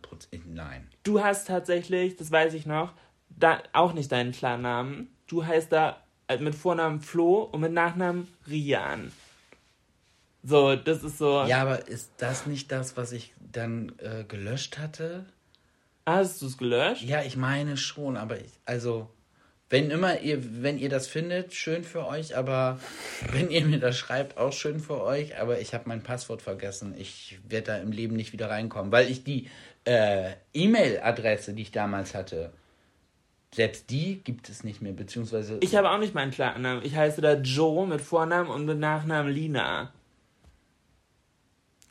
[SPEAKER 3] Nein.
[SPEAKER 2] Du hast tatsächlich, das weiß ich noch, da auch nicht deinen Klarnamen. Du heißt da äh, mit Vornamen Flo und mit Nachnamen Rian. So, das ist so.
[SPEAKER 3] Ja, aber ist das nicht das, was ich dann äh, gelöscht hatte?
[SPEAKER 2] Hast du es gelöscht?
[SPEAKER 3] Ja, ich meine schon, aber ich, also, wenn immer ihr, wenn ihr das findet, schön für euch, aber wenn ihr mir das schreibt, auch schön für euch, aber ich habe mein Passwort vergessen. Ich werde da im Leben nicht wieder reinkommen, weil ich die äh, E-Mail-Adresse, die ich damals hatte, selbst die gibt es nicht mehr, beziehungsweise.
[SPEAKER 2] Ich habe auch nicht meinen Klarnamen. Ich heiße da Joe mit Vornamen und mit Nachnamen Lina.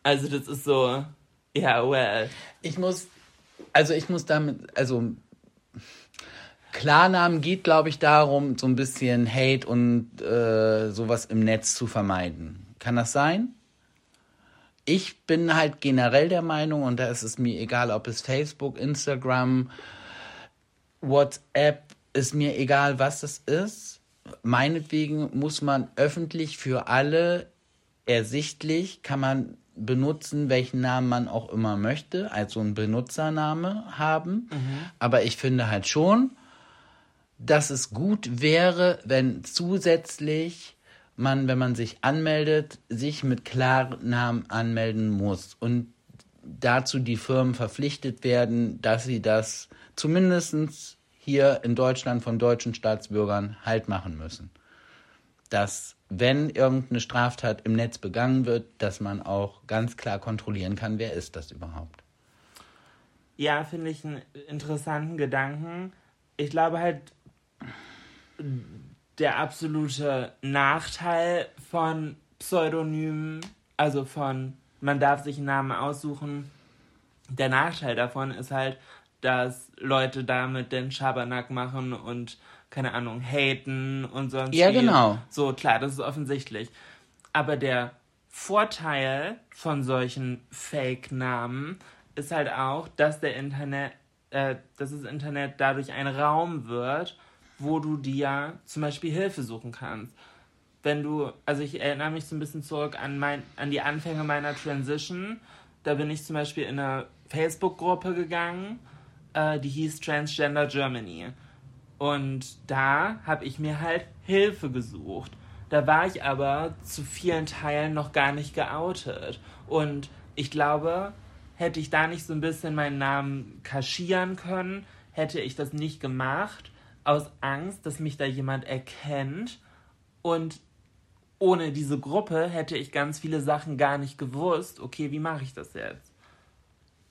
[SPEAKER 2] Also das ist so, ja, well.
[SPEAKER 3] Ich muss, also ich muss damit, also Klarnamen geht, glaube ich, darum, so ein bisschen Hate und äh, sowas im Netz zu vermeiden. Kann das sein? Ich bin halt generell der Meinung, und da ist es mir egal, ob es Facebook, Instagram, WhatsApp, ist mir egal, was es ist. Meinetwegen muss man öffentlich für alle ersichtlich, kann man benutzen, welchen Namen man auch immer möchte, also einen Benutzername haben. Aber ich finde halt schon, dass es gut wäre, wenn zusätzlich man, wenn man sich anmeldet, sich mit Klarnamen anmelden muss und dazu die Firmen verpflichtet werden, dass sie das zumindest hier in Deutschland von deutschen Staatsbürgern halt machen müssen. Dass, wenn irgendeine Straftat im Netz begangen wird, dass man auch ganz klar kontrollieren kann, wer ist das überhaupt.
[SPEAKER 2] Ja, finde ich einen interessanten Gedanken. Ich glaube halt, der absolute Nachteil von Pseudonymen, also von man darf sich einen Namen aussuchen, der Nachteil davon ist halt, dass Leute damit den Schabernack machen und keine Ahnung, haten und sonst
[SPEAKER 3] Ja, genau.
[SPEAKER 2] So, klar, das ist offensichtlich. Aber der Vorteil von solchen Fake-Namen ist halt auch, dass der Internet, äh, dass das Internet dadurch ein Raum wird, wo du dir zum Beispiel Hilfe suchen kannst. Wenn du, also ich erinnere mich so ein bisschen zurück an mein, an die Anfänge meiner Transition. Da bin ich zum Beispiel in eine Facebook-Gruppe gegangen, äh, die hieß Transgender Germany. Und da habe ich mir halt Hilfe gesucht. Da war ich aber zu vielen Teilen noch gar nicht geoutet. Und ich glaube, hätte ich da nicht so ein bisschen meinen Namen kaschieren können, hätte ich das nicht gemacht, aus Angst, dass mich da jemand erkennt. Und ohne diese Gruppe hätte ich ganz viele Sachen gar nicht gewusst. Okay, wie mache ich das jetzt?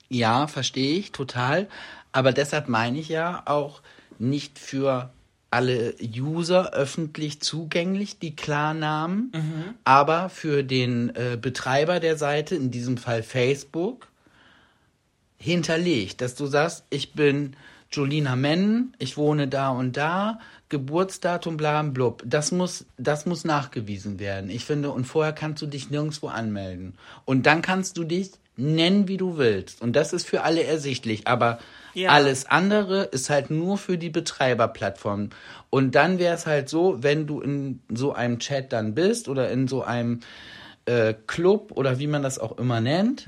[SPEAKER 3] Ja, verstehe ich total. Aber deshalb meine ich ja auch nicht für alle User öffentlich zugänglich, die Klarnamen, aber für den äh, Betreiber der Seite, in diesem Fall Facebook, hinterlegt, dass du sagst, ich bin Jolina Mennen, ich wohne da und da, Geburtsdatum, bla blub. Das muss, das muss nachgewiesen werden. Ich finde, und vorher kannst du dich nirgendwo anmelden. Und dann kannst du dich nennen, wie du willst. Und das ist für alle ersichtlich. Aber
[SPEAKER 2] Ja.
[SPEAKER 3] alles andere ist halt nur für die Betreiberplattform. Und dann wäre es halt so, wenn du in so einem Chat dann bist oder in so einem äh, Club oder wie man das auch immer nennt,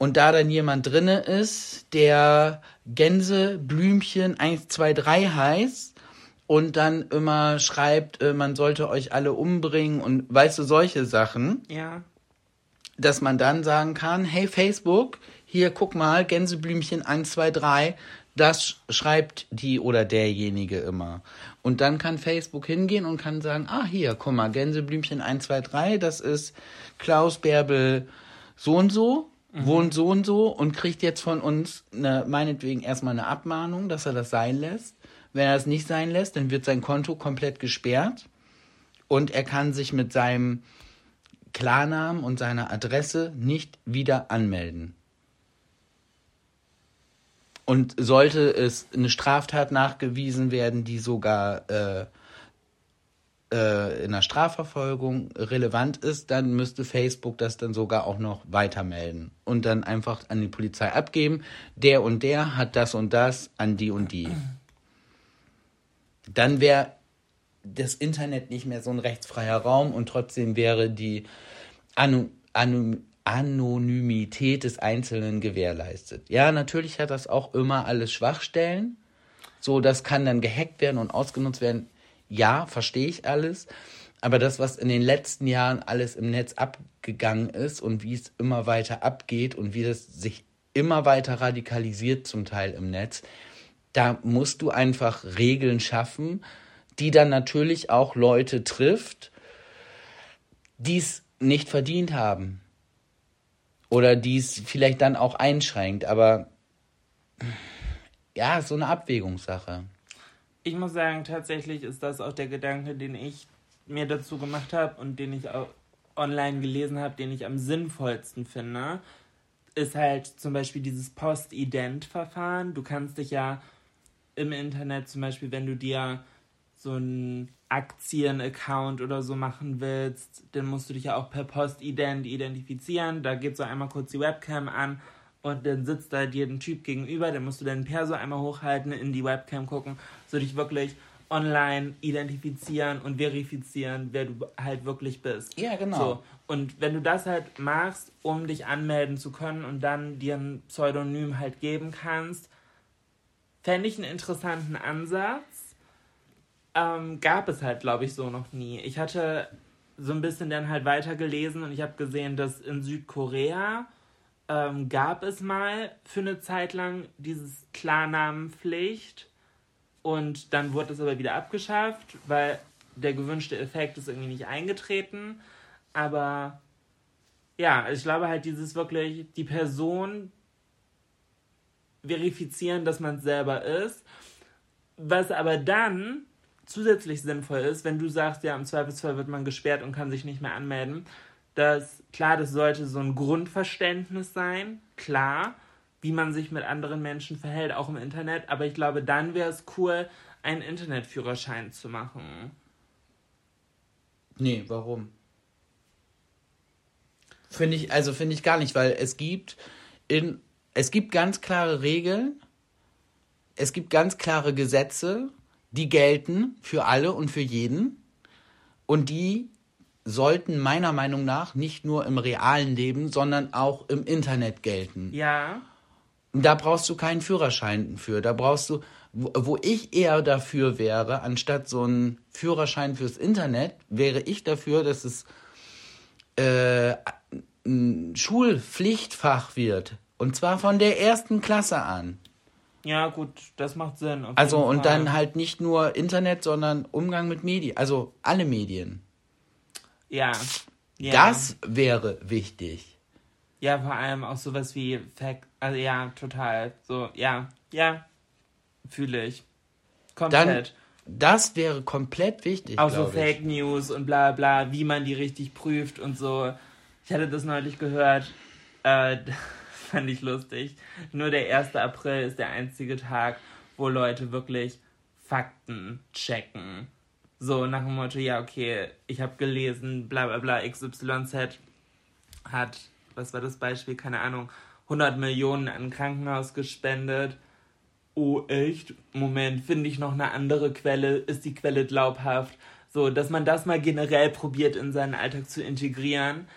[SPEAKER 3] und da dann jemand drinne ist, der Gänseblümchen 123 heißt und dann immer schreibt, äh, man sollte euch alle umbringen und weißt du, solche Sachen,
[SPEAKER 2] Ja.
[SPEAKER 3] Dass man dann sagen kann, hey Facebook, hier guck mal, Gänseblümchen 123, das sch- schreibt die oder derjenige immer. Und dann kann Facebook hingehen und kann sagen, ah hier, guck mal, Gänseblümchen 123, das ist Klaus Bärbel so und so, wohnt so und so und kriegt jetzt von uns eine, meinetwegen erstmal eine Abmahnung, dass er das sein lässt. Wenn er es nicht sein lässt, dann wird sein Konto komplett gesperrt und er kann sich mit seinem Klarnamen und seiner Adresse nicht wieder anmelden. Und sollte es eine Straftat nachgewiesen werden, die sogar äh, äh, in der Strafverfolgung relevant ist, dann müsste Facebook das dann sogar auch noch weitermelden und dann einfach an die Polizei abgeben. Der und der hat das und das an die und die. Dann wäre das Internet nicht mehr so ein rechtsfreier Raum und trotzdem wäre die Anu Anu Anonymität des Einzelnen gewährleistet. Ja, natürlich hat das auch immer alles Schwachstellen. So, das kann dann gehackt werden und ausgenutzt werden. Ja, verstehe ich alles. Aber das, was in den letzten Jahren alles im Netz abgegangen ist und wie es immer weiter abgeht und wie das sich immer weiter radikalisiert zum Teil im Netz, da musst du einfach Regeln schaffen, die dann natürlich auch Leute trifft, die es nicht verdient haben. Oder die es vielleicht dann auch einschränkt. Aber ja, so eine Abwägungssache.
[SPEAKER 2] Ich muss sagen, tatsächlich ist das auch der Gedanke, den ich mir dazu gemacht habe und den ich auch online gelesen habe, den ich am sinnvollsten finde, ist halt zum Beispiel dieses Post-Ident-Verfahren. Du kannst dich ja im Internet zum Beispiel, wenn du dir so einen Aktien-Account oder so machen willst, dann musst du dich ja auch per Post-Ident identifizieren. Da geht so einmal kurz die Webcam an und dann sitzt da dir ein Typ gegenüber, dann musst du deinen Perso einmal hochhalten, in die Webcam gucken, so dich wirklich online identifizieren und verifizieren, wer du halt wirklich bist.
[SPEAKER 3] Ja, genau.
[SPEAKER 2] So. Und wenn du das halt machst, um dich anmelden zu können und dann dir ein Pseudonym halt geben kannst, fände ich einen interessanten Ansatz. Ähm, gab es halt, glaube ich, so noch nie. Ich hatte so ein bisschen dann halt weitergelesen und ich habe gesehen, dass in Südkorea ähm, gab es mal für eine Zeit lang dieses Klarnamenpflicht und dann wurde es aber wieder abgeschafft, weil der gewünschte Effekt ist irgendwie nicht eingetreten. Aber ja, ich glaube halt dieses wirklich, die Person verifizieren, dass man es selber ist. Was aber dann zusätzlich sinnvoll ist, wenn du sagst, ja, im Zweifelsfall wird man gesperrt und kann sich nicht mehr anmelden, dass klar, das sollte so ein Grundverständnis sein, klar, wie man sich mit anderen Menschen verhält, auch im Internet, aber ich glaube, dann wäre es cool, einen Internetführerschein zu machen.
[SPEAKER 3] Nee, warum? Finde ich, also finde ich gar nicht, weil es gibt in, es gibt ganz klare Regeln, es gibt ganz klare Gesetze, die gelten für alle und für jeden und die sollten meiner Meinung nach nicht nur im realen Leben, sondern auch im Internet gelten.
[SPEAKER 2] Ja,
[SPEAKER 3] Und Da brauchst du keinen Führerschein für. Da brauchst du, wo, wo ich eher dafür wäre, anstatt so einen Führerschein fürs Internet, wäre ich dafür, dass es äh, ein Schulpflichtfach wird. Und zwar von der ersten Klasse an.
[SPEAKER 2] Ja, gut, das macht Sinn.
[SPEAKER 3] Also und
[SPEAKER 2] Fall.
[SPEAKER 3] dann halt nicht nur Internet, sondern Umgang mit Medien. Also alle Medien.
[SPEAKER 2] Ja. ja.
[SPEAKER 3] Das wäre wichtig.
[SPEAKER 2] Ja, vor allem auch sowas wie Fact. Also ja, total. So, ja, ja. Fühle ich.
[SPEAKER 3] Dann,
[SPEAKER 2] Komplett.
[SPEAKER 3] das wäre komplett wichtig.
[SPEAKER 2] auch so
[SPEAKER 3] glaub ich.
[SPEAKER 2] Fake News und bla bla, wie man die richtig prüft und so. Ich hatte das neulich gehört. Äh, fand ich lustig. Nur der 1. April ist der einzige Tag, wo Leute wirklich Fakten checken. So nach dem Motto, ja, okay, ich habe gelesen, bla bla bla, XYZ hat was war das Beispiel? Keine Ahnung, 100 Millionen an Krankenhaus gespendet. Oh, echt? Moment, finde ich noch eine andere Quelle? Ist die Quelle glaubhaft? So, dass man das mal generell probiert in seinen Alltag zu integrieren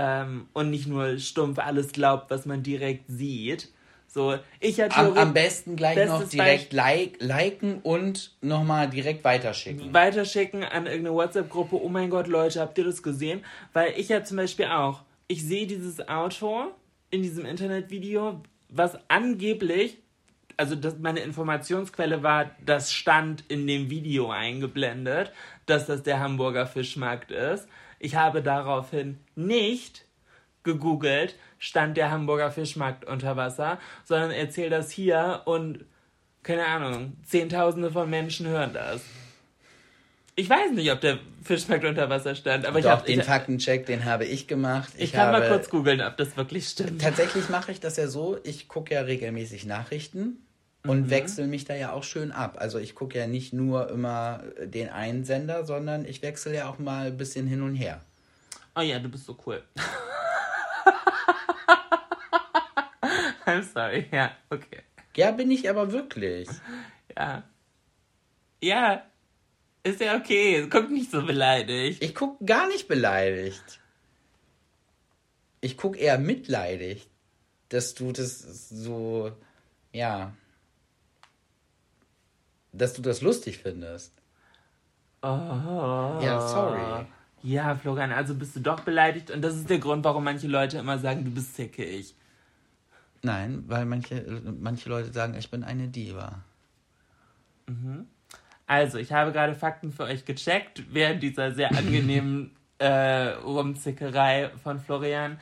[SPEAKER 2] ähm, und nicht nur stumpf alles glaubt, was man direkt sieht. So, ich hatte
[SPEAKER 3] Am, am besten gleich noch direkt like, liken und nochmal direkt weiterschicken.
[SPEAKER 2] weiterschicken an irgendeine WhatsApp-Gruppe. Oh mein Gott, Leute, habt ihr das gesehen? Weil ich ja zum Beispiel auch, ich sehe dieses Auto in diesem Internetvideo, was angeblich, also das, meine Informationsquelle war, das stand in dem Video eingeblendet, dass das der Hamburger Fischmarkt ist. Ich habe daraufhin nicht gegoogelt, stand der Hamburger Fischmarkt unter Wasser, sondern erzähl das hier und keine Ahnung, Zehntausende von Menschen hören das. Ich weiß nicht, ob der Fischmarkt unter Wasser stand, aber ich
[SPEAKER 3] Doch,
[SPEAKER 2] habe
[SPEAKER 3] den
[SPEAKER 2] ich,
[SPEAKER 3] Faktencheck, den habe ich gemacht.
[SPEAKER 2] ich kann
[SPEAKER 3] habe,
[SPEAKER 2] mal kurz googeln, ob das wirklich stimmt.
[SPEAKER 3] Tatsächlich mache ich das ja so, ich gucke ja regelmäßig Nachrichten und
[SPEAKER 2] Mhm.
[SPEAKER 3] wechsle mich da ja auch schön ab. Also ich gucke ja nicht nur immer den einen Sender, sondern ich wechsle ja auch mal ein bisschen hin und her.
[SPEAKER 2] Oh ja, du bist so cool. I'm sorry, ja, okay.
[SPEAKER 3] Ja, bin ich aber wirklich.
[SPEAKER 2] Ja. Ja. Ist ja okay. Guck nicht so beleidigt.
[SPEAKER 3] Ich gucke gar nicht beleidigt. Ich gucke eher mitleidig, dass du das so, ja, dass du das lustig findest.
[SPEAKER 2] Oh.
[SPEAKER 3] Ja, sorry.
[SPEAKER 2] Ja, Florian, also bist du doch beleidigt und das ist der Grund, warum manche Leute immer sagen, du bist zickig.
[SPEAKER 3] Nein, weil manche, manche Leute sagen, ich bin eine Diva.
[SPEAKER 2] Also, ich habe gerade Fakten für euch gecheckt, während dieser sehr angenehmen äh, Rumzickerei von Florian.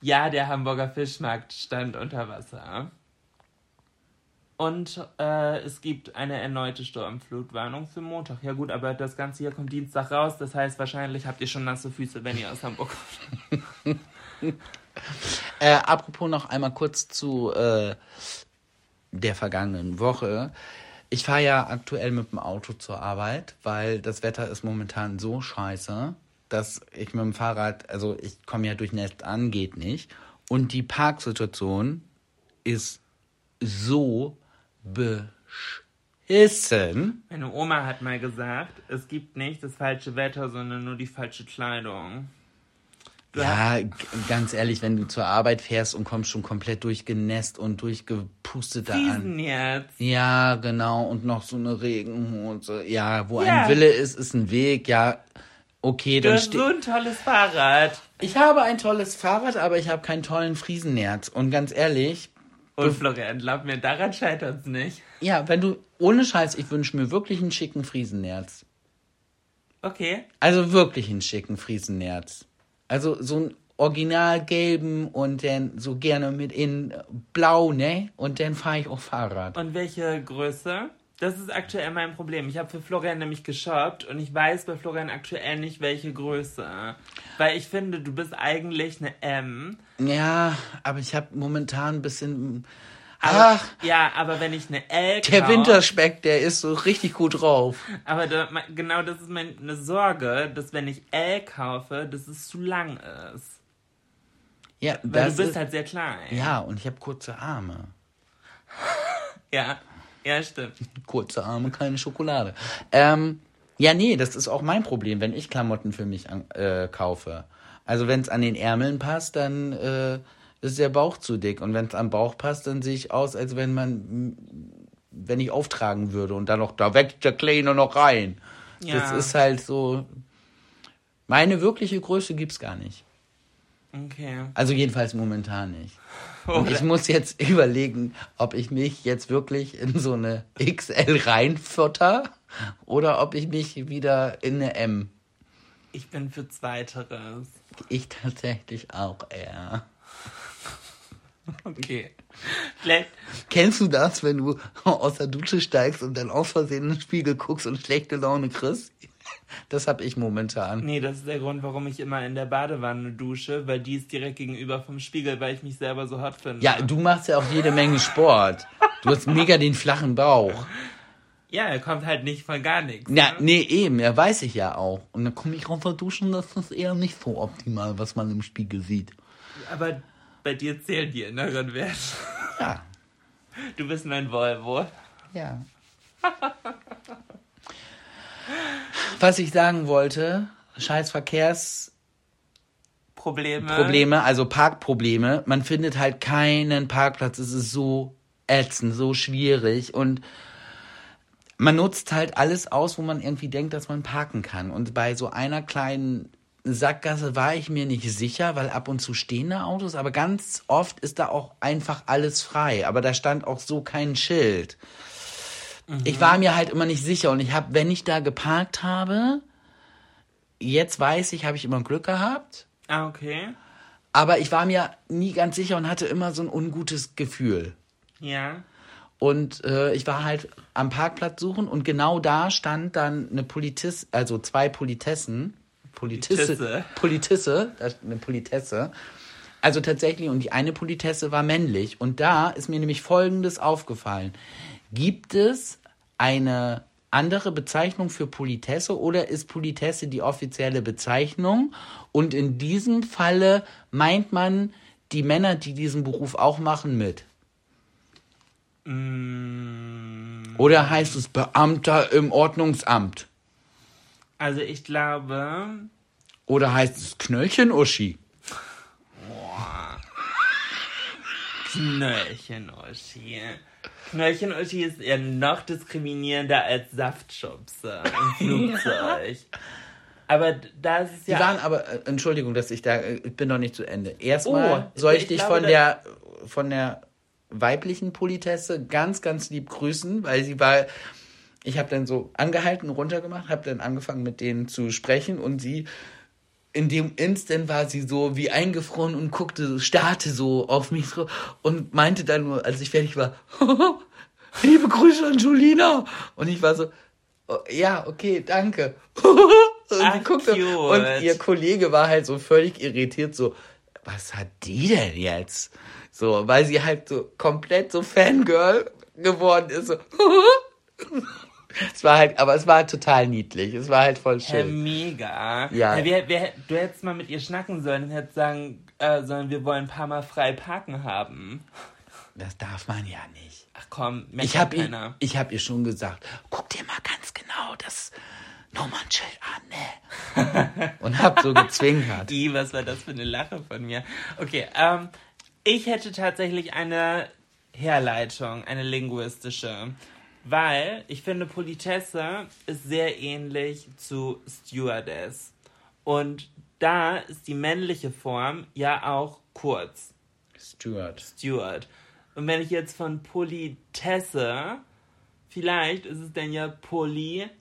[SPEAKER 2] Ja, der Hamburger Fischmarkt stand unter Wasser. Und äh, es gibt eine erneute Sturmflutwarnung für Montag. Ja gut, aber das Ganze hier kommt Dienstag raus. Das heißt, wahrscheinlich habt ihr schon nasse Füße, wenn ihr aus Hamburg kommt.
[SPEAKER 3] Äh, apropos noch einmal kurz zu äh, der vergangenen Woche. Ich fahre ja aktuell mit dem Auto zur Arbeit, weil das Wetter ist momentan so scheiße, dass ich mit dem Fahrrad, also ich komme ja durch Nest an, geht nicht. Und die Parksituation ist so beschissen.
[SPEAKER 2] Meine Oma hat mal gesagt, es gibt nicht das falsche Wetter, sondern nur die falsche Kleidung.
[SPEAKER 3] Ja, ganz ehrlich, wenn du zur Arbeit fährst und kommst schon komplett durchgenässt und durchgepustet da an.
[SPEAKER 2] Jetzt.
[SPEAKER 3] Ja, genau. Und noch so eine Regenhose. Ja, wo
[SPEAKER 2] Ja.
[SPEAKER 3] ein Wille ist, ist ein Weg. Ja, okay,
[SPEAKER 2] Du
[SPEAKER 3] dann
[SPEAKER 2] hast so ein tolles Fahrrad.
[SPEAKER 3] Ich habe ein tolles Fahrrad, aber ich habe keinen tollen Friesennerz. Und ganz ehrlich,
[SPEAKER 2] Und Florian, glaub mir, daran scheitert es nicht.
[SPEAKER 3] ja, wenn du, ohne Scheiß, ich wünsche mir wirklich einen schicken Friesennerz.
[SPEAKER 2] Okay.
[SPEAKER 3] Also wirklich einen schicken Friesennerz. Also so einen original gelben und dann so gerne mit in blau, ne? Und dann fahre ich auch Fahrrad.
[SPEAKER 2] Und welche Größe? Das ist aktuell mein Problem. Ich habe für Florian nämlich geshoppt und ich weiß bei Florian aktuell nicht, welche Größe. Weil ich finde, du bist eigentlich eine M.
[SPEAKER 3] Ja, aber ich habe momentan ein bisschen.
[SPEAKER 2] Aber,
[SPEAKER 3] Ach,
[SPEAKER 2] ja, aber wenn ich eine L
[SPEAKER 3] der
[SPEAKER 2] kauf-
[SPEAKER 3] Winterspeck, der ist so richtig gut drauf.
[SPEAKER 2] Aber da, genau das ist meine Sorge, dass wenn ich L kaufe, dass es zu lang ist.
[SPEAKER 3] Ja,
[SPEAKER 2] Weil
[SPEAKER 3] das
[SPEAKER 2] du bist
[SPEAKER 3] ist,
[SPEAKER 2] halt sehr klein.
[SPEAKER 3] Ja, und ich habe kurze Arme.
[SPEAKER 2] Ja, ja stimmt.
[SPEAKER 3] Kurze Arme, keine Schokolade. Ähm, ja, nee, das ist auch mein Problem, wenn ich Klamotten für mich an, äh, kaufe. Also wenn es an den Ärmeln passt, dann äh, ist der Bauch zu dick. Und wenn es am Bauch passt, dann sehe ich aus, als wenn man, wenn ich auftragen würde und dann noch, da wächst der Kleine noch rein.
[SPEAKER 2] Ja.
[SPEAKER 3] Das ist halt so. Meine wirkliche Größe gibt's gar nicht.
[SPEAKER 2] Okay.
[SPEAKER 3] Also jedenfalls momentan nicht. Und ich muss jetzt überlegen, ob ich mich jetzt wirklich in so eine XL reinfutter oder ob ich mich wieder in eine M.
[SPEAKER 2] Ich bin für Zweiteres.
[SPEAKER 3] Ich tatsächlich auch eher.
[SPEAKER 2] Okay. Vielleicht,
[SPEAKER 3] Kennst du das, wenn du aus der Dusche steigst und dann aus Versehen in den Spiegel guckst und schlechte Laune kriegst? Das hab ich momentan.
[SPEAKER 2] nee, das ist der Grund, warum ich immer in der Badewanne dusche, weil die ist direkt gegenüber vom Spiegel, weil ich mich selber so hot finde.
[SPEAKER 3] Ja, du machst ja auch jede Menge Sport. Du hast mega den flachen Bauch.
[SPEAKER 2] Ja, er kommt halt nicht von gar nichts.
[SPEAKER 3] Na,
[SPEAKER 2] ne?
[SPEAKER 3] nee, eben, ja, weiß ich ja auch. Und dann komme ich raus der Duschen, das ist eher nicht so optimal, was man im Spiegel sieht.
[SPEAKER 2] Aber Bei dir zählen die inneren Werte.
[SPEAKER 3] Ja.
[SPEAKER 2] Du bist mein Volvo.
[SPEAKER 3] Ja. Was ich sagen wollte, scheiß Verkehrsprobleme,
[SPEAKER 2] Probleme.
[SPEAKER 3] also Parkprobleme. Man findet halt keinen Parkplatz. Es ist so ätzend, so schwierig und man nutzt halt alles aus, wo man irgendwie denkt, dass man parken kann. Und bei so einer kleinen Sackgasse war ich mir nicht sicher, weil ab und zu stehen da Autos, aber ganz oft ist da auch einfach alles frei. Aber da stand auch so kein Schild. Ich war mir halt immer nicht sicher und ich habe, wenn ich da geparkt habe, jetzt weiß ich, habe ich immer Glück gehabt,
[SPEAKER 2] Ah, okay.
[SPEAKER 3] aber ich war mir nie ganz sicher und hatte immer so ein ungutes Gefühl.
[SPEAKER 2] Ja.
[SPEAKER 3] Und äh, ich war halt am Parkplatz suchen und genau da stand dann eine Politis, also zwei Politessen. Politisse.
[SPEAKER 2] Politesse.
[SPEAKER 3] Politesse, da stand eine Politesse. Also tatsächlich, und die eine Politesse war männlich. Und da ist mir nämlich Folgendes aufgefallen. Gibt es eine andere Bezeichnung für Politesse oder ist Politesse die offizielle Bezeichnung? Und in diesem Falle meint man die Männer, die diesen Beruf auch machen, mit. Oder heißt es Beamter im Ordnungsamt?
[SPEAKER 2] Also ich glaube,
[SPEAKER 3] Oder heißt es Knöllchen-Uschi?
[SPEAKER 2] Knöllchen-Uschi. Knöllchen-Uschi ist eher noch diskriminierender als Saftschubse im Flugzeug. Aber da ist es
[SPEAKER 3] Die
[SPEAKER 2] ja.
[SPEAKER 3] waren aber, äh, Entschuldigung, dass ich da, äh, ich bin noch nicht zu Ende. Erstmal
[SPEAKER 2] Oh,
[SPEAKER 3] soll ich
[SPEAKER 2] ich
[SPEAKER 3] dich
[SPEAKER 2] glaube,
[SPEAKER 3] von der, von der weiblichen Politesse ganz, ganz lieb grüßen, weil sie war, ich habe dann so angehalten, runtergemacht, habe dann angefangen mit denen zu sprechen und sie, in dem Instant war sie so wie eingefroren und guckte, starrte so auf mich und meinte dann nur, als ich fertig war, liebe Grüße an Julina. Und ich war so, oh, ja, okay, danke. und
[SPEAKER 2] Ach,
[SPEAKER 3] guckte und ihr Kollege war halt so völlig irritiert, so, was hat die denn jetzt? So, weil sie halt so komplett so Fangirl geworden ist. So. es war halt, aber es war total niedlich. Es war halt voll schön.
[SPEAKER 2] mega.
[SPEAKER 3] Ja.
[SPEAKER 2] Hä, wer, wer, du hättest mal mit ihr schnacken sollen und hättest sagen äh, sollen, wir wollen ein paar Mal frei parken haben.
[SPEAKER 3] Das darf man ja nicht.
[SPEAKER 2] Ach komm,
[SPEAKER 3] Ich habe ihr, ich hab ihr schon gesagt, guck dir mal ganz genau das Nummernschild an, ne? Und hab so gezwinkert.
[SPEAKER 2] I, was war das für eine Lache von mir? Okay, ähm, ich hätte tatsächlich eine Herleitung, eine linguistische. Weil ich finde, Politesse ist sehr ähnlich zu Stewardess. Und da ist die männliche Form ja auch kurz.
[SPEAKER 3] Stuart.
[SPEAKER 2] Steward. Und wenn ich jetzt von Politesse, vielleicht ist es dann ja Politeur.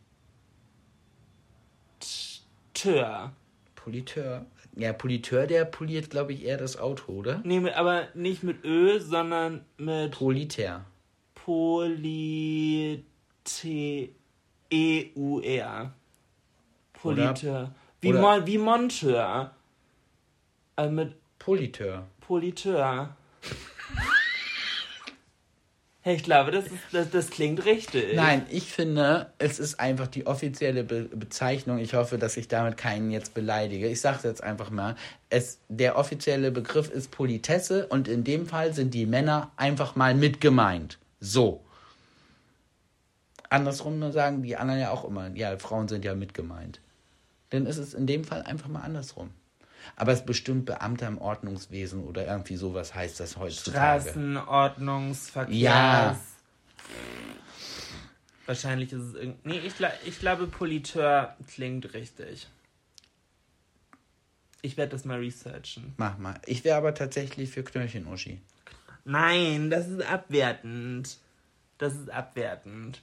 [SPEAKER 3] Politeur. Ja, Politeur, der poliert, glaube ich, eher das Auto, oder?
[SPEAKER 2] Nee, aber nicht mit Ö, sondern mit
[SPEAKER 3] Politär.
[SPEAKER 2] Poly-T-E-U-R. Politeur. Wie, Mon wie Monteur. Äh, mit
[SPEAKER 3] Politeur.
[SPEAKER 2] Politeur. hey, ich glaube, das, ist, das, das klingt richtig.
[SPEAKER 3] Nein, ich finde, es ist einfach die offizielle Be Bezeichnung. Ich hoffe, dass ich damit keinen jetzt beleidige. Ich sage jetzt einfach mal. Es, der offizielle Begriff ist Politesse und in dem Fall sind die Männer einfach mal mit gemeint. So. Andersrum sagen die anderen ja auch immer, ja, Frauen sind ja mit gemeint. Dann ist es in dem Fall einfach mal andersrum. Aber es bestimmt Beamter im Ordnungswesen oder irgendwie sowas heißt das heutzutage.
[SPEAKER 2] Straßenordnungsverkehrs.
[SPEAKER 3] Ja.
[SPEAKER 2] Wahrscheinlich ist es irgendwie. Nee, ich, ich glaube, Politeur klingt richtig. Ich werde das mal researchen.
[SPEAKER 3] Mach mal. Ich wäre aber tatsächlich für Knöllchen-Uschi.
[SPEAKER 2] Nein, das ist abwertend. Das ist abwertend.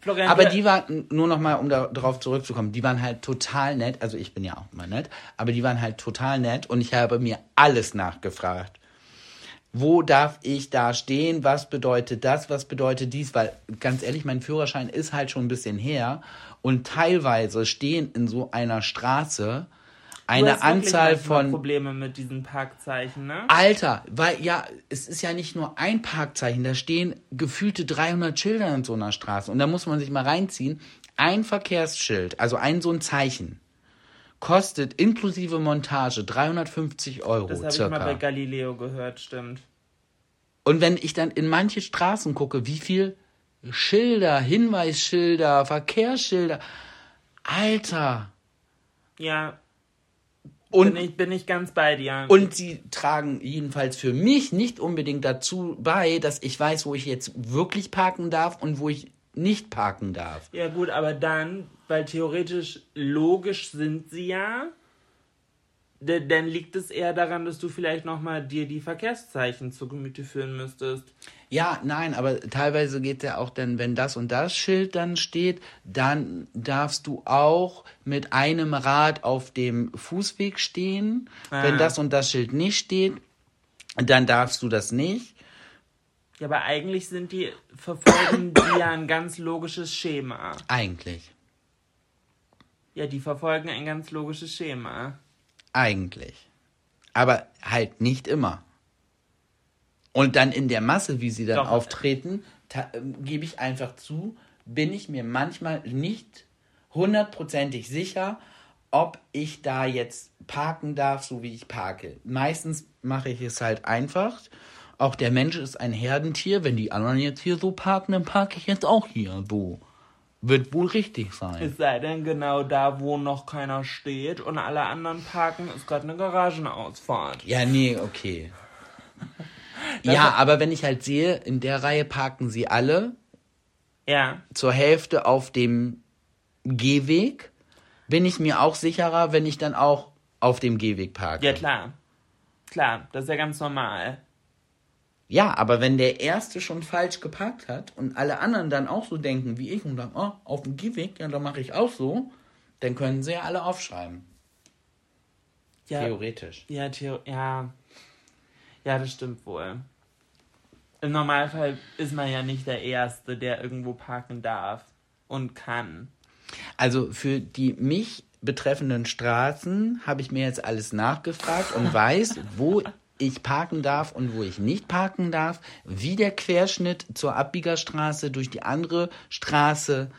[SPEAKER 2] Florian,
[SPEAKER 3] Aber die waren, nur noch mal, um da, darauf zurückzukommen, die waren halt total nett. Also ich bin ja auch immer nett. Aber die waren halt total nett und ich habe mir alles nachgefragt. Wo darf ich da stehen? Was bedeutet das? Was bedeutet dies? Weil, ganz ehrlich, mein Führerschein ist halt schon ein bisschen her. Und teilweise stehen in so einer Straße eine Anzahl von
[SPEAKER 2] Probleme mit diesen Parkzeichen, ne?
[SPEAKER 3] Alter, weil ja, es ist ja nicht nur ein Parkzeichen, da stehen gefühlte 300 Schilder in so einer Straße und da muss man sich mal reinziehen. Ein Verkehrsschild, also ein so ein Zeichen, kostet inklusive Montage 350 Euro
[SPEAKER 2] Das habe ich mal bei. Galileo gehört, stimmt.
[SPEAKER 3] Und wenn ich dann in manche Straßen gucke, wie viel Schilder, Hinweisschilder, Verkehrsschilder, Alter.
[SPEAKER 2] Ja,
[SPEAKER 3] Und
[SPEAKER 2] bin ich, bin ich ganz bei dir.
[SPEAKER 3] Und sie tragen jedenfalls für mich nicht unbedingt dazu bei, dass ich weiß, wo ich jetzt wirklich parken darf und wo ich nicht parken darf.
[SPEAKER 2] Ja gut, aber dann, weil theoretisch logisch sind sie ja, dann liegt es eher daran, dass du vielleicht nochmal dir die Verkehrszeichen zu Gemüte führen müsstest.
[SPEAKER 3] Ja, nein, aber teilweise geht ja auch dann, wenn das und das Schild dann steht, dann darfst du auch mit einem Rad auf dem Fußweg stehen.
[SPEAKER 2] Ah.
[SPEAKER 3] Wenn das und das Schild nicht steht, dann darfst du das nicht.
[SPEAKER 2] Ja, aber eigentlich sind die, verfolgen die ja ein ganz logisches Schema.
[SPEAKER 3] Eigentlich.
[SPEAKER 2] Ja, die verfolgen ein ganz logisches Schema.
[SPEAKER 3] Eigentlich. Aber halt nicht immer. Und dann in der Masse, wie sie dann
[SPEAKER 2] Doch.
[SPEAKER 3] auftreten, ähm, gebe ich einfach zu, bin ich mir manchmal nicht hundertprozentig sicher, ob ich da jetzt parken darf, so wie ich parke. Meistens mache ich es halt einfach. Auch der Mensch ist ein Herdentier. Wenn die anderen jetzt hier so parken, dann parke ich jetzt auch hier so. Wird wohl richtig sein.
[SPEAKER 2] Es sei denn, genau da, wo noch keiner steht und alle anderen parken, ist gerade eine Garagenausfahrt.
[SPEAKER 3] Ja, nee, okay. Ja, aber wenn ich halt sehe, in der Reihe parken sie alle
[SPEAKER 2] Ja,
[SPEAKER 3] zur Hälfte auf dem Gehweg, bin ich mir auch sicherer, wenn ich dann auch auf dem Gehweg parke.
[SPEAKER 2] ja klar. Klar, das ist ja ganz normal.
[SPEAKER 3] Ja, aber wenn der Erste schon falsch geparkt hat und alle anderen dann auch so denken wie ich und sagen, oh, auf dem Gehweg, ja, dann mache ich auch so, dann können sie ja alle aufschreiben.
[SPEAKER 2] Ja,
[SPEAKER 3] Theoretisch.
[SPEAKER 2] Ja, Theo ja. Ja, das stimmt wohl. Im Normalfall ist man ja nicht der Erste, der irgendwo parken darf und kann.
[SPEAKER 3] Also für die mich betreffenden Straßen habe ich mir jetzt alles nachgefragt und weiß, wo ich parken darf und wo ich nicht parken darf, wie der Querschnitt zur Abbiegerstraße durch die andere Straße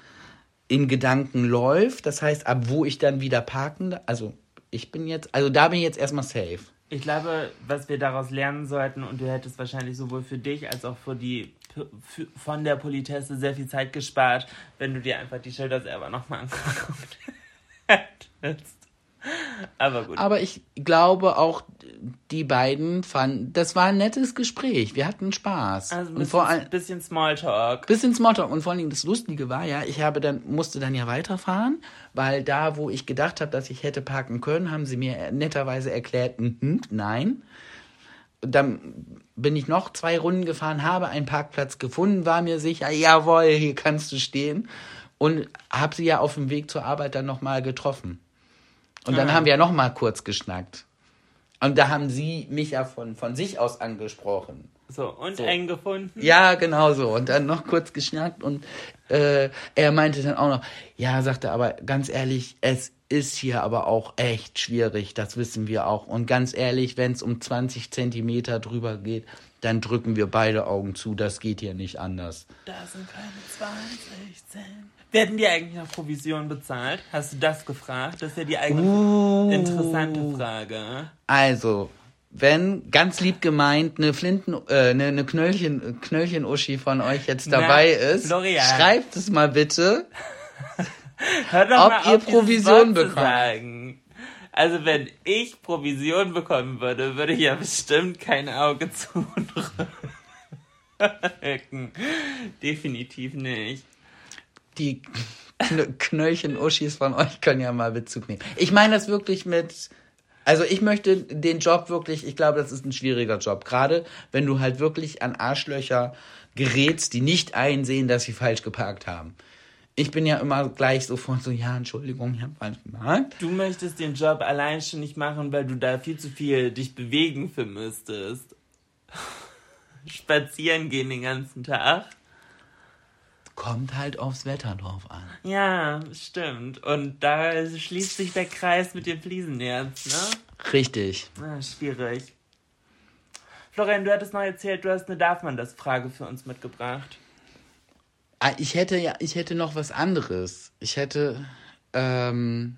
[SPEAKER 3] in Gedanken läuft. Das heißt, ab wo ich dann wieder parken darf. Also ich bin jetzt, also da bin ich jetzt erstmal safe.
[SPEAKER 2] Ich glaube, was wir daraus lernen sollten, und du hättest wahrscheinlich sowohl für dich als auch für die für, von der Politesse sehr viel Zeit gespart, wenn du dir einfach die Schilder selber nochmal angeguckt hättest. Aber gut.
[SPEAKER 3] Aber ich glaube auch, die beiden fanden, das war ein nettes Gespräch. Wir hatten Spaß.
[SPEAKER 2] also ein
[SPEAKER 3] und vor allem,
[SPEAKER 2] bisschen, bisschen Smalltalk.
[SPEAKER 3] bisschen Smalltalk und vor allen Dingen das Lustige war ja, ich habe dann musste dann ja weiterfahren, weil da, wo ich gedacht habe, dass ich hätte parken können, haben sie mir netterweise erklärt, mhm, nein. Und Dann bin ich noch zwei Runden gefahren, habe einen Parkplatz gefunden, war mir sicher, jawohl, hier kannst du stehen und habe sie ja auf dem Weg zur Arbeit dann noch mal getroffen. Und dann
[SPEAKER 2] Ah.
[SPEAKER 3] haben wir ja noch mal kurz geschnackt. Und da haben sie mich ja von, von sich aus angesprochen.
[SPEAKER 2] So, und
[SPEAKER 3] So.
[SPEAKER 2] eng gefunden.
[SPEAKER 3] Ja, genau so. Und dann noch kurz geschnackt und äh, er meinte dann auch noch, ja, sagte aber ganz ehrlich, es ist hier aber auch echt schwierig, das wissen wir auch. Und ganz ehrlich, wenn es um 20 Zentimeter drüber geht, dann drücken wir beide Augen zu, das geht hier nicht anders.
[SPEAKER 2] Da sind keine 20 Cent. Werden die eigentlich noch Provision bezahlt? Hast du das gefragt? Das ist ja die eigentlich
[SPEAKER 3] Uh.
[SPEAKER 2] interessante Frage.
[SPEAKER 3] Also, wenn ganz lieb gemeint eine Flinten, äh, eine, eine Knöllchen, Knöllchen-Uschi von euch jetzt
[SPEAKER 2] Na,
[SPEAKER 3] dabei ist,
[SPEAKER 2] Florian.
[SPEAKER 3] schreibt es mal bitte.
[SPEAKER 2] Hör doch
[SPEAKER 3] Ob
[SPEAKER 2] mal
[SPEAKER 3] ihr
[SPEAKER 2] auf,
[SPEAKER 3] Provision bekommt.
[SPEAKER 2] Also wenn ich Provision bekommen würde, würde ich ja bestimmt kein Auge zudrücken. Definitiv nicht.
[SPEAKER 3] Die Kn Knöllchen-Uschis von euch können ja mal Bezug nehmen. Ich meine das wirklich mit. Also ich möchte den Job wirklich, ich glaube, das ist ein schwieriger Job. Gerade wenn du halt wirklich an Arschlöcher gerätst, die nicht einsehen, dass sie falsch geparkt haben. Ich bin ja immer gleich sofort so, ja, Entschuldigung, ich habe falsch geparkt.
[SPEAKER 2] Du möchtest den Job allein schon nicht machen, weil du da viel zu viel dich bewegen für müsstest. Spazieren gehen den ganzen Tag.
[SPEAKER 3] Kommt halt aufs Wetter drauf an.
[SPEAKER 2] Ja, stimmt. Und da schließt sich der Kreis mit dem Fliesennerz, ne?
[SPEAKER 3] Richtig.
[SPEAKER 2] Ah, schwierig. Florian, du hattest noch erzählt, du hast eine Darf man das Frage für uns mitgebracht.
[SPEAKER 3] Ah, Ich hätte ja, ich hätte noch was anderes. Ich hätte, ähm,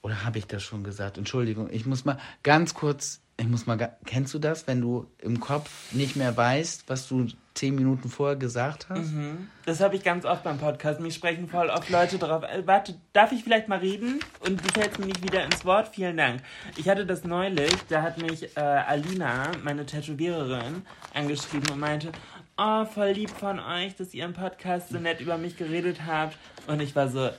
[SPEAKER 3] Oder habe ich das schon gesagt? Entschuldigung, ich muss mal ganz kurz, ich muss mal, kennst du das, wenn du im Kopf nicht mehr weißt, was du zehn Minuten vorher gesagt hast?
[SPEAKER 2] Das habe ich ganz oft beim Podcast. Mich sprechen voll oft Leute drauf. Äh, warte, darf ich vielleicht mal reden? Und du fällst mir nicht wieder ins Wort. Vielen Dank. Ich hatte das neulich, da hat mich äh, Alina, meine Tätowiererin, angeschrieben und meinte, oh, voll lieb von euch, dass ihr im Podcast so nett über mich geredet habt. Und ich war so, äh,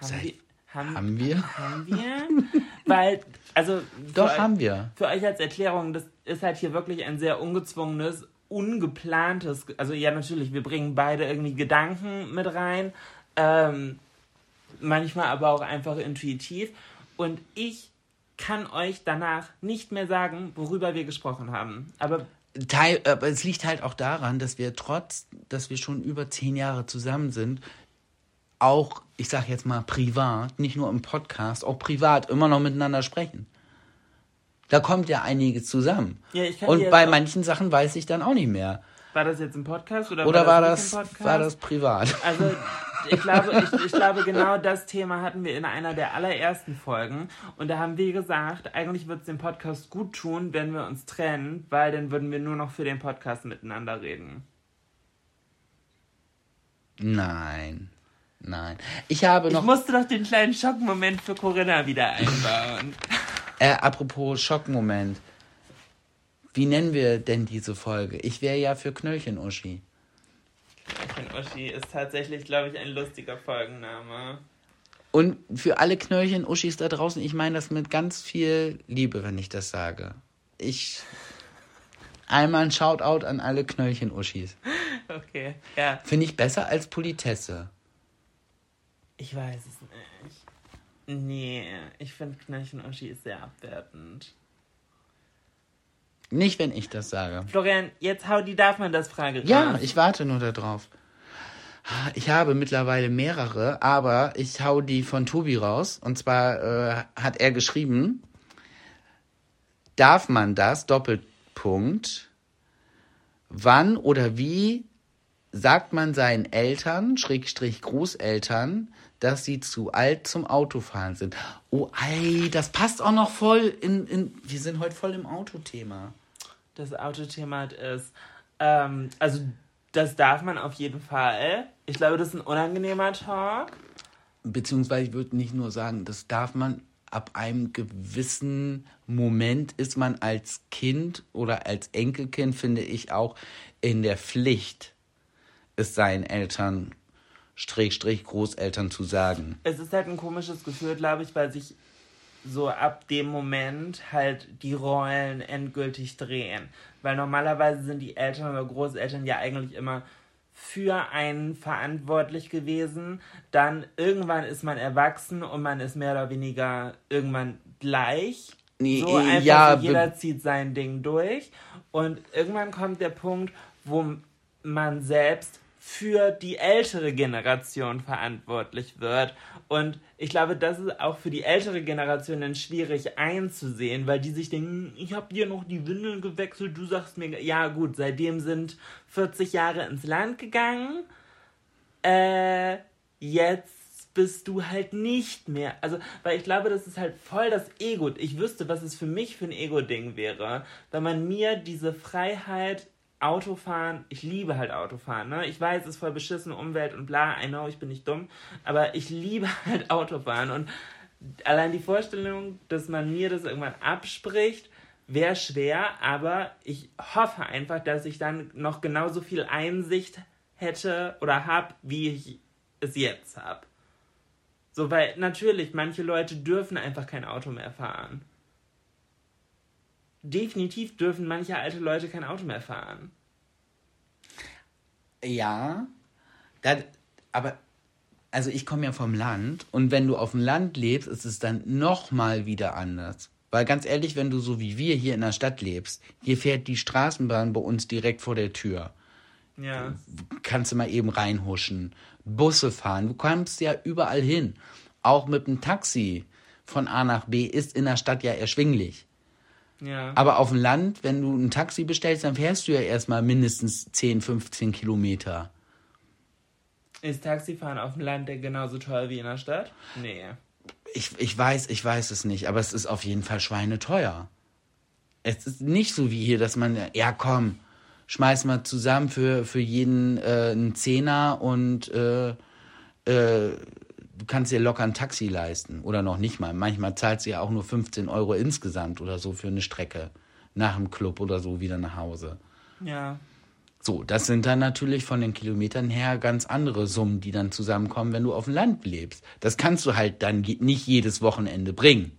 [SPEAKER 2] haben
[SPEAKER 3] Seit-
[SPEAKER 2] wir... Haben,
[SPEAKER 3] Haben wir?
[SPEAKER 2] haben wir? Weil, also...
[SPEAKER 3] Doch,
[SPEAKER 2] euch-
[SPEAKER 3] haben wir.
[SPEAKER 2] für euch als Erklärung, das ist halt hier wirklich ein sehr ungezwungenes, ungeplantes, also ja natürlich, wir bringen beide irgendwie Gedanken mit rein, ähm, manchmal aber auch einfach intuitiv und ich kann euch danach nicht mehr sagen, worüber wir gesprochen haben. Aber
[SPEAKER 3] Teil, aber es liegt halt auch daran, dass wir trotz, dass wir schon über zehn Jahre zusammen sind, auch, ich sag jetzt mal privat, nicht nur im Podcast, auch privat immer noch miteinander sprechen. Da kommt ja einiges zusammen.
[SPEAKER 2] Ja, ich kann
[SPEAKER 3] Und bei manchen Sachen weiß ich dann auch nicht mehr.
[SPEAKER 2] war das jetzt im Podcast oder,
[SPEAKER 3] Oder war das,
[SPEAKER 2] im Podcast?
[SPEAKER 3] war das privat?
[SPEAKER 2] Also, ich glaube, ich, ich glaube, genau das Thema hatten wir in einer der allerersten Folgen. Und da haben wir gesagt, eigentlich wird es dem Podcast gut tun, wenn wir uns trennen, weil dann würden wir nur noch für den Podcast miteinander reden.
[SPEAKER 3] Nein. Nein. Ich habe
[SPEAKER 2] Ich
[SPEAKER 3] noch,
[SPEAKER 2] musste doch den kleinen Schockmoment für Corinna wieder einbauen.
[SPEAKER 3] äh, apropos Schockmoment. Wie nennen wir denn diese Folge? Ich wäre ja für Knöllchen-Uschi.
[SPEAKER 2] Und Uschi ist tatsächlich, glaube ich, ein lustiger Folgenname.
[SPEAKER 3] Und für alle Knöllchen-Uschis da draußen, ich meine das mit ganz viel Liebe, wenn ich das sage. Ich. Einmal ein Shoutout an alle Knöllchen-Uschis.
[SPEAKER 2] Okay, ja.
[SPEAKER 3] Finde ich besser als Politesse.
[SPEAKER 2] Ich weiß es nicht. Nee, ich finde Knöllchen Uschi ist sehr abwertend.
[SPEAKER 3] Nicht, wenn ich das sage.
[SPEAKER 2] Florian, jetzt hau die darf man das Frage
[SPEAKER 3] Ja,
[SPEAKER 2] raus.
[SPEAKER 3] ich warte nur darauf. Ich habe mittlerweile mehrere, aber ich hau die von Tobi raus. Und zwar äh, hat er geschrieben, darf man das, Doppelpunkt, wann oder wie sagt man seinen Eltern, Schrägstrich Großeltern, dass sie zu alt zum Autofahren sind? Oh, ei, das passt auch noch voll in, in wir sind heute voll im Autothema.
[SPEAKER 2] das Autothema ist. Ähm, also, das darf man auf jeden Fall. Ich glaube, das ist ein unangenehmer Talk.
[SPEAKER 3] beziehungsweise ich würde nicht nur sagen, das darf man ab einem gewissen Moment ist man als Kind oder als Enkelkind, finde ich, auch in der Pflicht, es seinen Eltern, Strich, Großeltern zu sagen.
[SPEAKER 2] Es ist halt ein komisches Gefühl, glaube ich, weil sich so ab dem Moment halt die Rollen endgültig drehen. Weil normalerweise sind die Eltern oder Großeltern ja eigentlich immer für einen verantwortlich gewesen. Dann irgendwann ist man erwachsen und man ist mehr oder weniger irgendwann gleich.
[SPEAKER 3] Nee,
[SPEAKER 2] So einfach
[SPEAKER 3] ja,
[SPEAKER 2] so, jeder zieht sein Ding durch. Und irgendwann kommt der Punkt, wo man selbst für die ältere Generation verantwortlich wird. Und ich glaube, das ist auch für die ältere Generation dann schwierig einzusehen, weil die sich denken, ich habe dir noch die Windeln gewechselt, du sagst mir, ja gut, seitdem sind 40 Jahre ins Land gegangen. Äh, jetzt bist du halt nicht mehr. Also, weil ich glaube, das ist halt voll das Ego. Ich wüsste, was es für mich für ein Ego-Ding wäre, wenn man mir diese Freiheit Autofahren, ich liebe halt Autofahren, ne? Ich weiß, es ist voll beschissen, Umwelt und bla, I know, ich bin nicht dumm, aber ich liebe halt Autofahren und allein die Vorstellung, dass man mir das irgendwann abspricht, wäre schwer, aber ich hoffe einfach, dass ich dann noch genauso viel Einsicht hätte oder habe, wie ich es jetzt habe. So, weil natürlich, manche Leute dürfen einfach kein Auto mehr fahren. Definitiv dürfen manche alte Leute kein Auto mehr fahren.
[SPEAKER 3] Ja, das, aber also ich komme ja vom Land und wenn du auf dem Land lebst, ist es dann noch mal wieder anders. Weil ganz ehrlich, wenn du so wie wir hier in der Stadt lebst, hier fährt die Straßenbahn bei uns direkt vor der Tür.
[SPEAKER 2] Ja.
[SPEAKER 3] Kannst du mal eben reinhuschen. Busse fahren, du kommst ja überall hin. Auch mit dem Taxi von A nach B ist in der Stadt ja erschwinglich.
[SPEAKER 2] Ja.
[SPEAKER 3] Aber auf dem Land, wenn du ein Taxi bestellst, dann fährst du ja erstmal mindestens 10, 15 Kilometer.
[SPEAKER 2] Ist Taxifahren auf dem Land genauso toll wie in der Stadt? Nee.
[SPEAKER 3] Ich, ich weiß, ich weiß es nicht, aber es ist auf jeden Fall schweineteuer. Es ist nicht so wie hier, dass man, ja komm, schmeiß mal zusammen für, für jeden äh, einen Zehner und äh, äh, du kannst dir locker ein Taxi leisten. Oder noch nicht mal. Manchmal zahlt sie ja auch nur 15 Euro insgesamt oder so für eine Strecke. Nach dem Club oder so wieder nach Hause.
[SPEAKER 2] Ja.
[SPEAKER 3] So, das sind dann natürlich von den Kilometern her ganz andere Summen, die dann zusammenkommen, wenn du auf dem Land lebst. Das kannst du halt dann nicht jedes Wochenende bringen.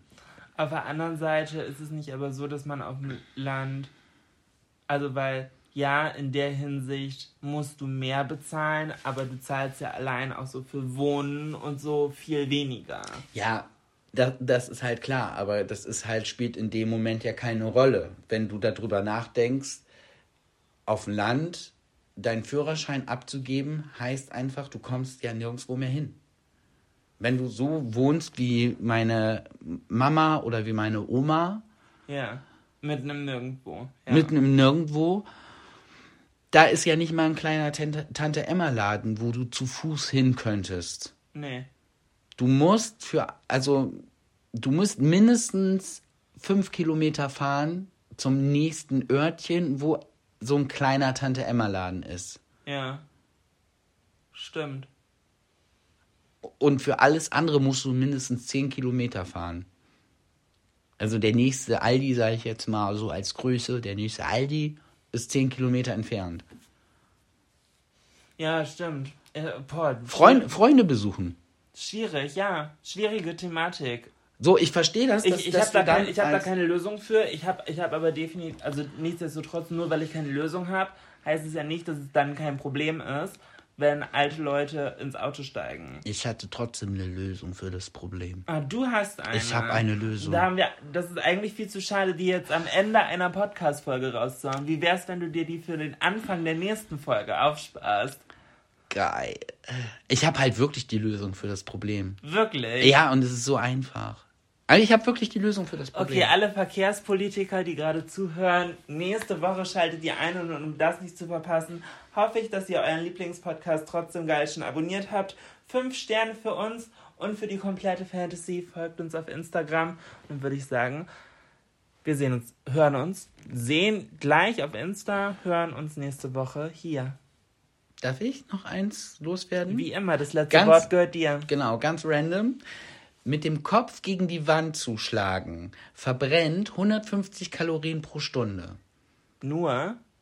[SPEAKER 2] Auf der anderen Seite ist es nicht aber so, dass man auf dem Land, also weil ja, in der Hinsicht musst du mehr bezahlen, aber du zahlst ja allein auch so für Wohnen und so viel weniger.
[SPEAKER 3] Ja, das, das ist halt klar, aber das ist halt, spielt in dem Moment ja keine Rolle. Wenn du darüber nachdenkst, auf dem Land deinen Führerschein abzugeben, heißt einfach, du kommst ja nirgendwo mehr hin. Wenn du so wohnst wie meine Mama oder wie meine Oma,
[SPEAKER 2] Ja. Mitten im Nirgendwo. Ja.
[SPEAKER 3] mitten im Nirgendwo, da ist ja nicht mal ein kleiner Tante, Emma Laden, wo du zu Fuß hin könntest.
[SPEAKER 2] Nee.
[SPEAKER 3] Du musst für, also, du musst mindestens fünf Kilometer fahren zum nächsten Örtchen, wo so ein kleiner Tante Emma Laden ist.
[SPEAKER 2] Ja. Stimmt.
[SPEAKER 3] Und für alles andere musst du mindestens zehn Kilometer fahren. Also der nächste Aldi, sage ich jetzt mal so als Größe, der nächste Aldi ist zehn Kilometer entfernt.
[SPEAKER 2] Ja, stimmt. Äh,
[SPEAKER 3] Freund, Freunde besuchen.
[SPEAKER 2] Schwierig, ja. Schwierige Thematik.
[SPEAKER 3] So, ich verstehe das, dass,
[SPEAKER 2] Ich, ich habe da, kein, ich hab da keine Lösung für. Ich habe ich hab aber definitiv, also nichtsdestotrotz, nur weil ich keine Lösung habe, heißt es ja nicht, dass es dann kein Problem ist, wenn alte Leute ins Auto steigen.
[SPEAKER 3] Ich hatte trotzdem eine Lösung für das Problem.
[SPEAKER 2] Ah, du hast eine.
[SPEAKER 3] Ich hab eine Lösung.
[SPEAKER 2] Da haben wir, das ist eigentlich viel zu schade, die jetzt am Ende einer Podcast-Folge rauszuhauen. Wie wär's, wenn du dir die für den Anfang der nächsten Folge aufsparst?
[SPEAKER 3] Geil. Ich habe halt wirklich die Lösung für das Problem.
[SPEAKER 2] Wirklich?
[SPEAKER 3] Ja, und es ist so einfach. Also ich habe wirklich die Lösung für das Problem.
[SPEAKER 2] Okay, alle Verkehrspolitiker, die gerade zuhören, nächste Woche schaltet ihr ein und um das nicht zu verpassen, hoffe ich, dass ihr euren Lieblingspodcast trotzdem geil schon abonniert habt. Fünf Sterne für uns und für die komplette Fantasy. Folgt uns auf Instagram. Und würde ich sagen, wir sehen uns, hören uns, sehen gleich auf Insta, hören uns nächste Woche hier.
[SPEAKER 3] Darf ich noch eins loswerden?
[SPEAKER 2] Wie immer, das letzte
[SPEAKER 3] Ganz-
[SPEAKER 2] Wort gehört dir.
[SPEAKER 3] Genau, ganz random. Mit dem Kopf gegen die Wand zuschlagen verbrennt 150 Kalorien pro Stunde.
[SPEAKER 2] Nur.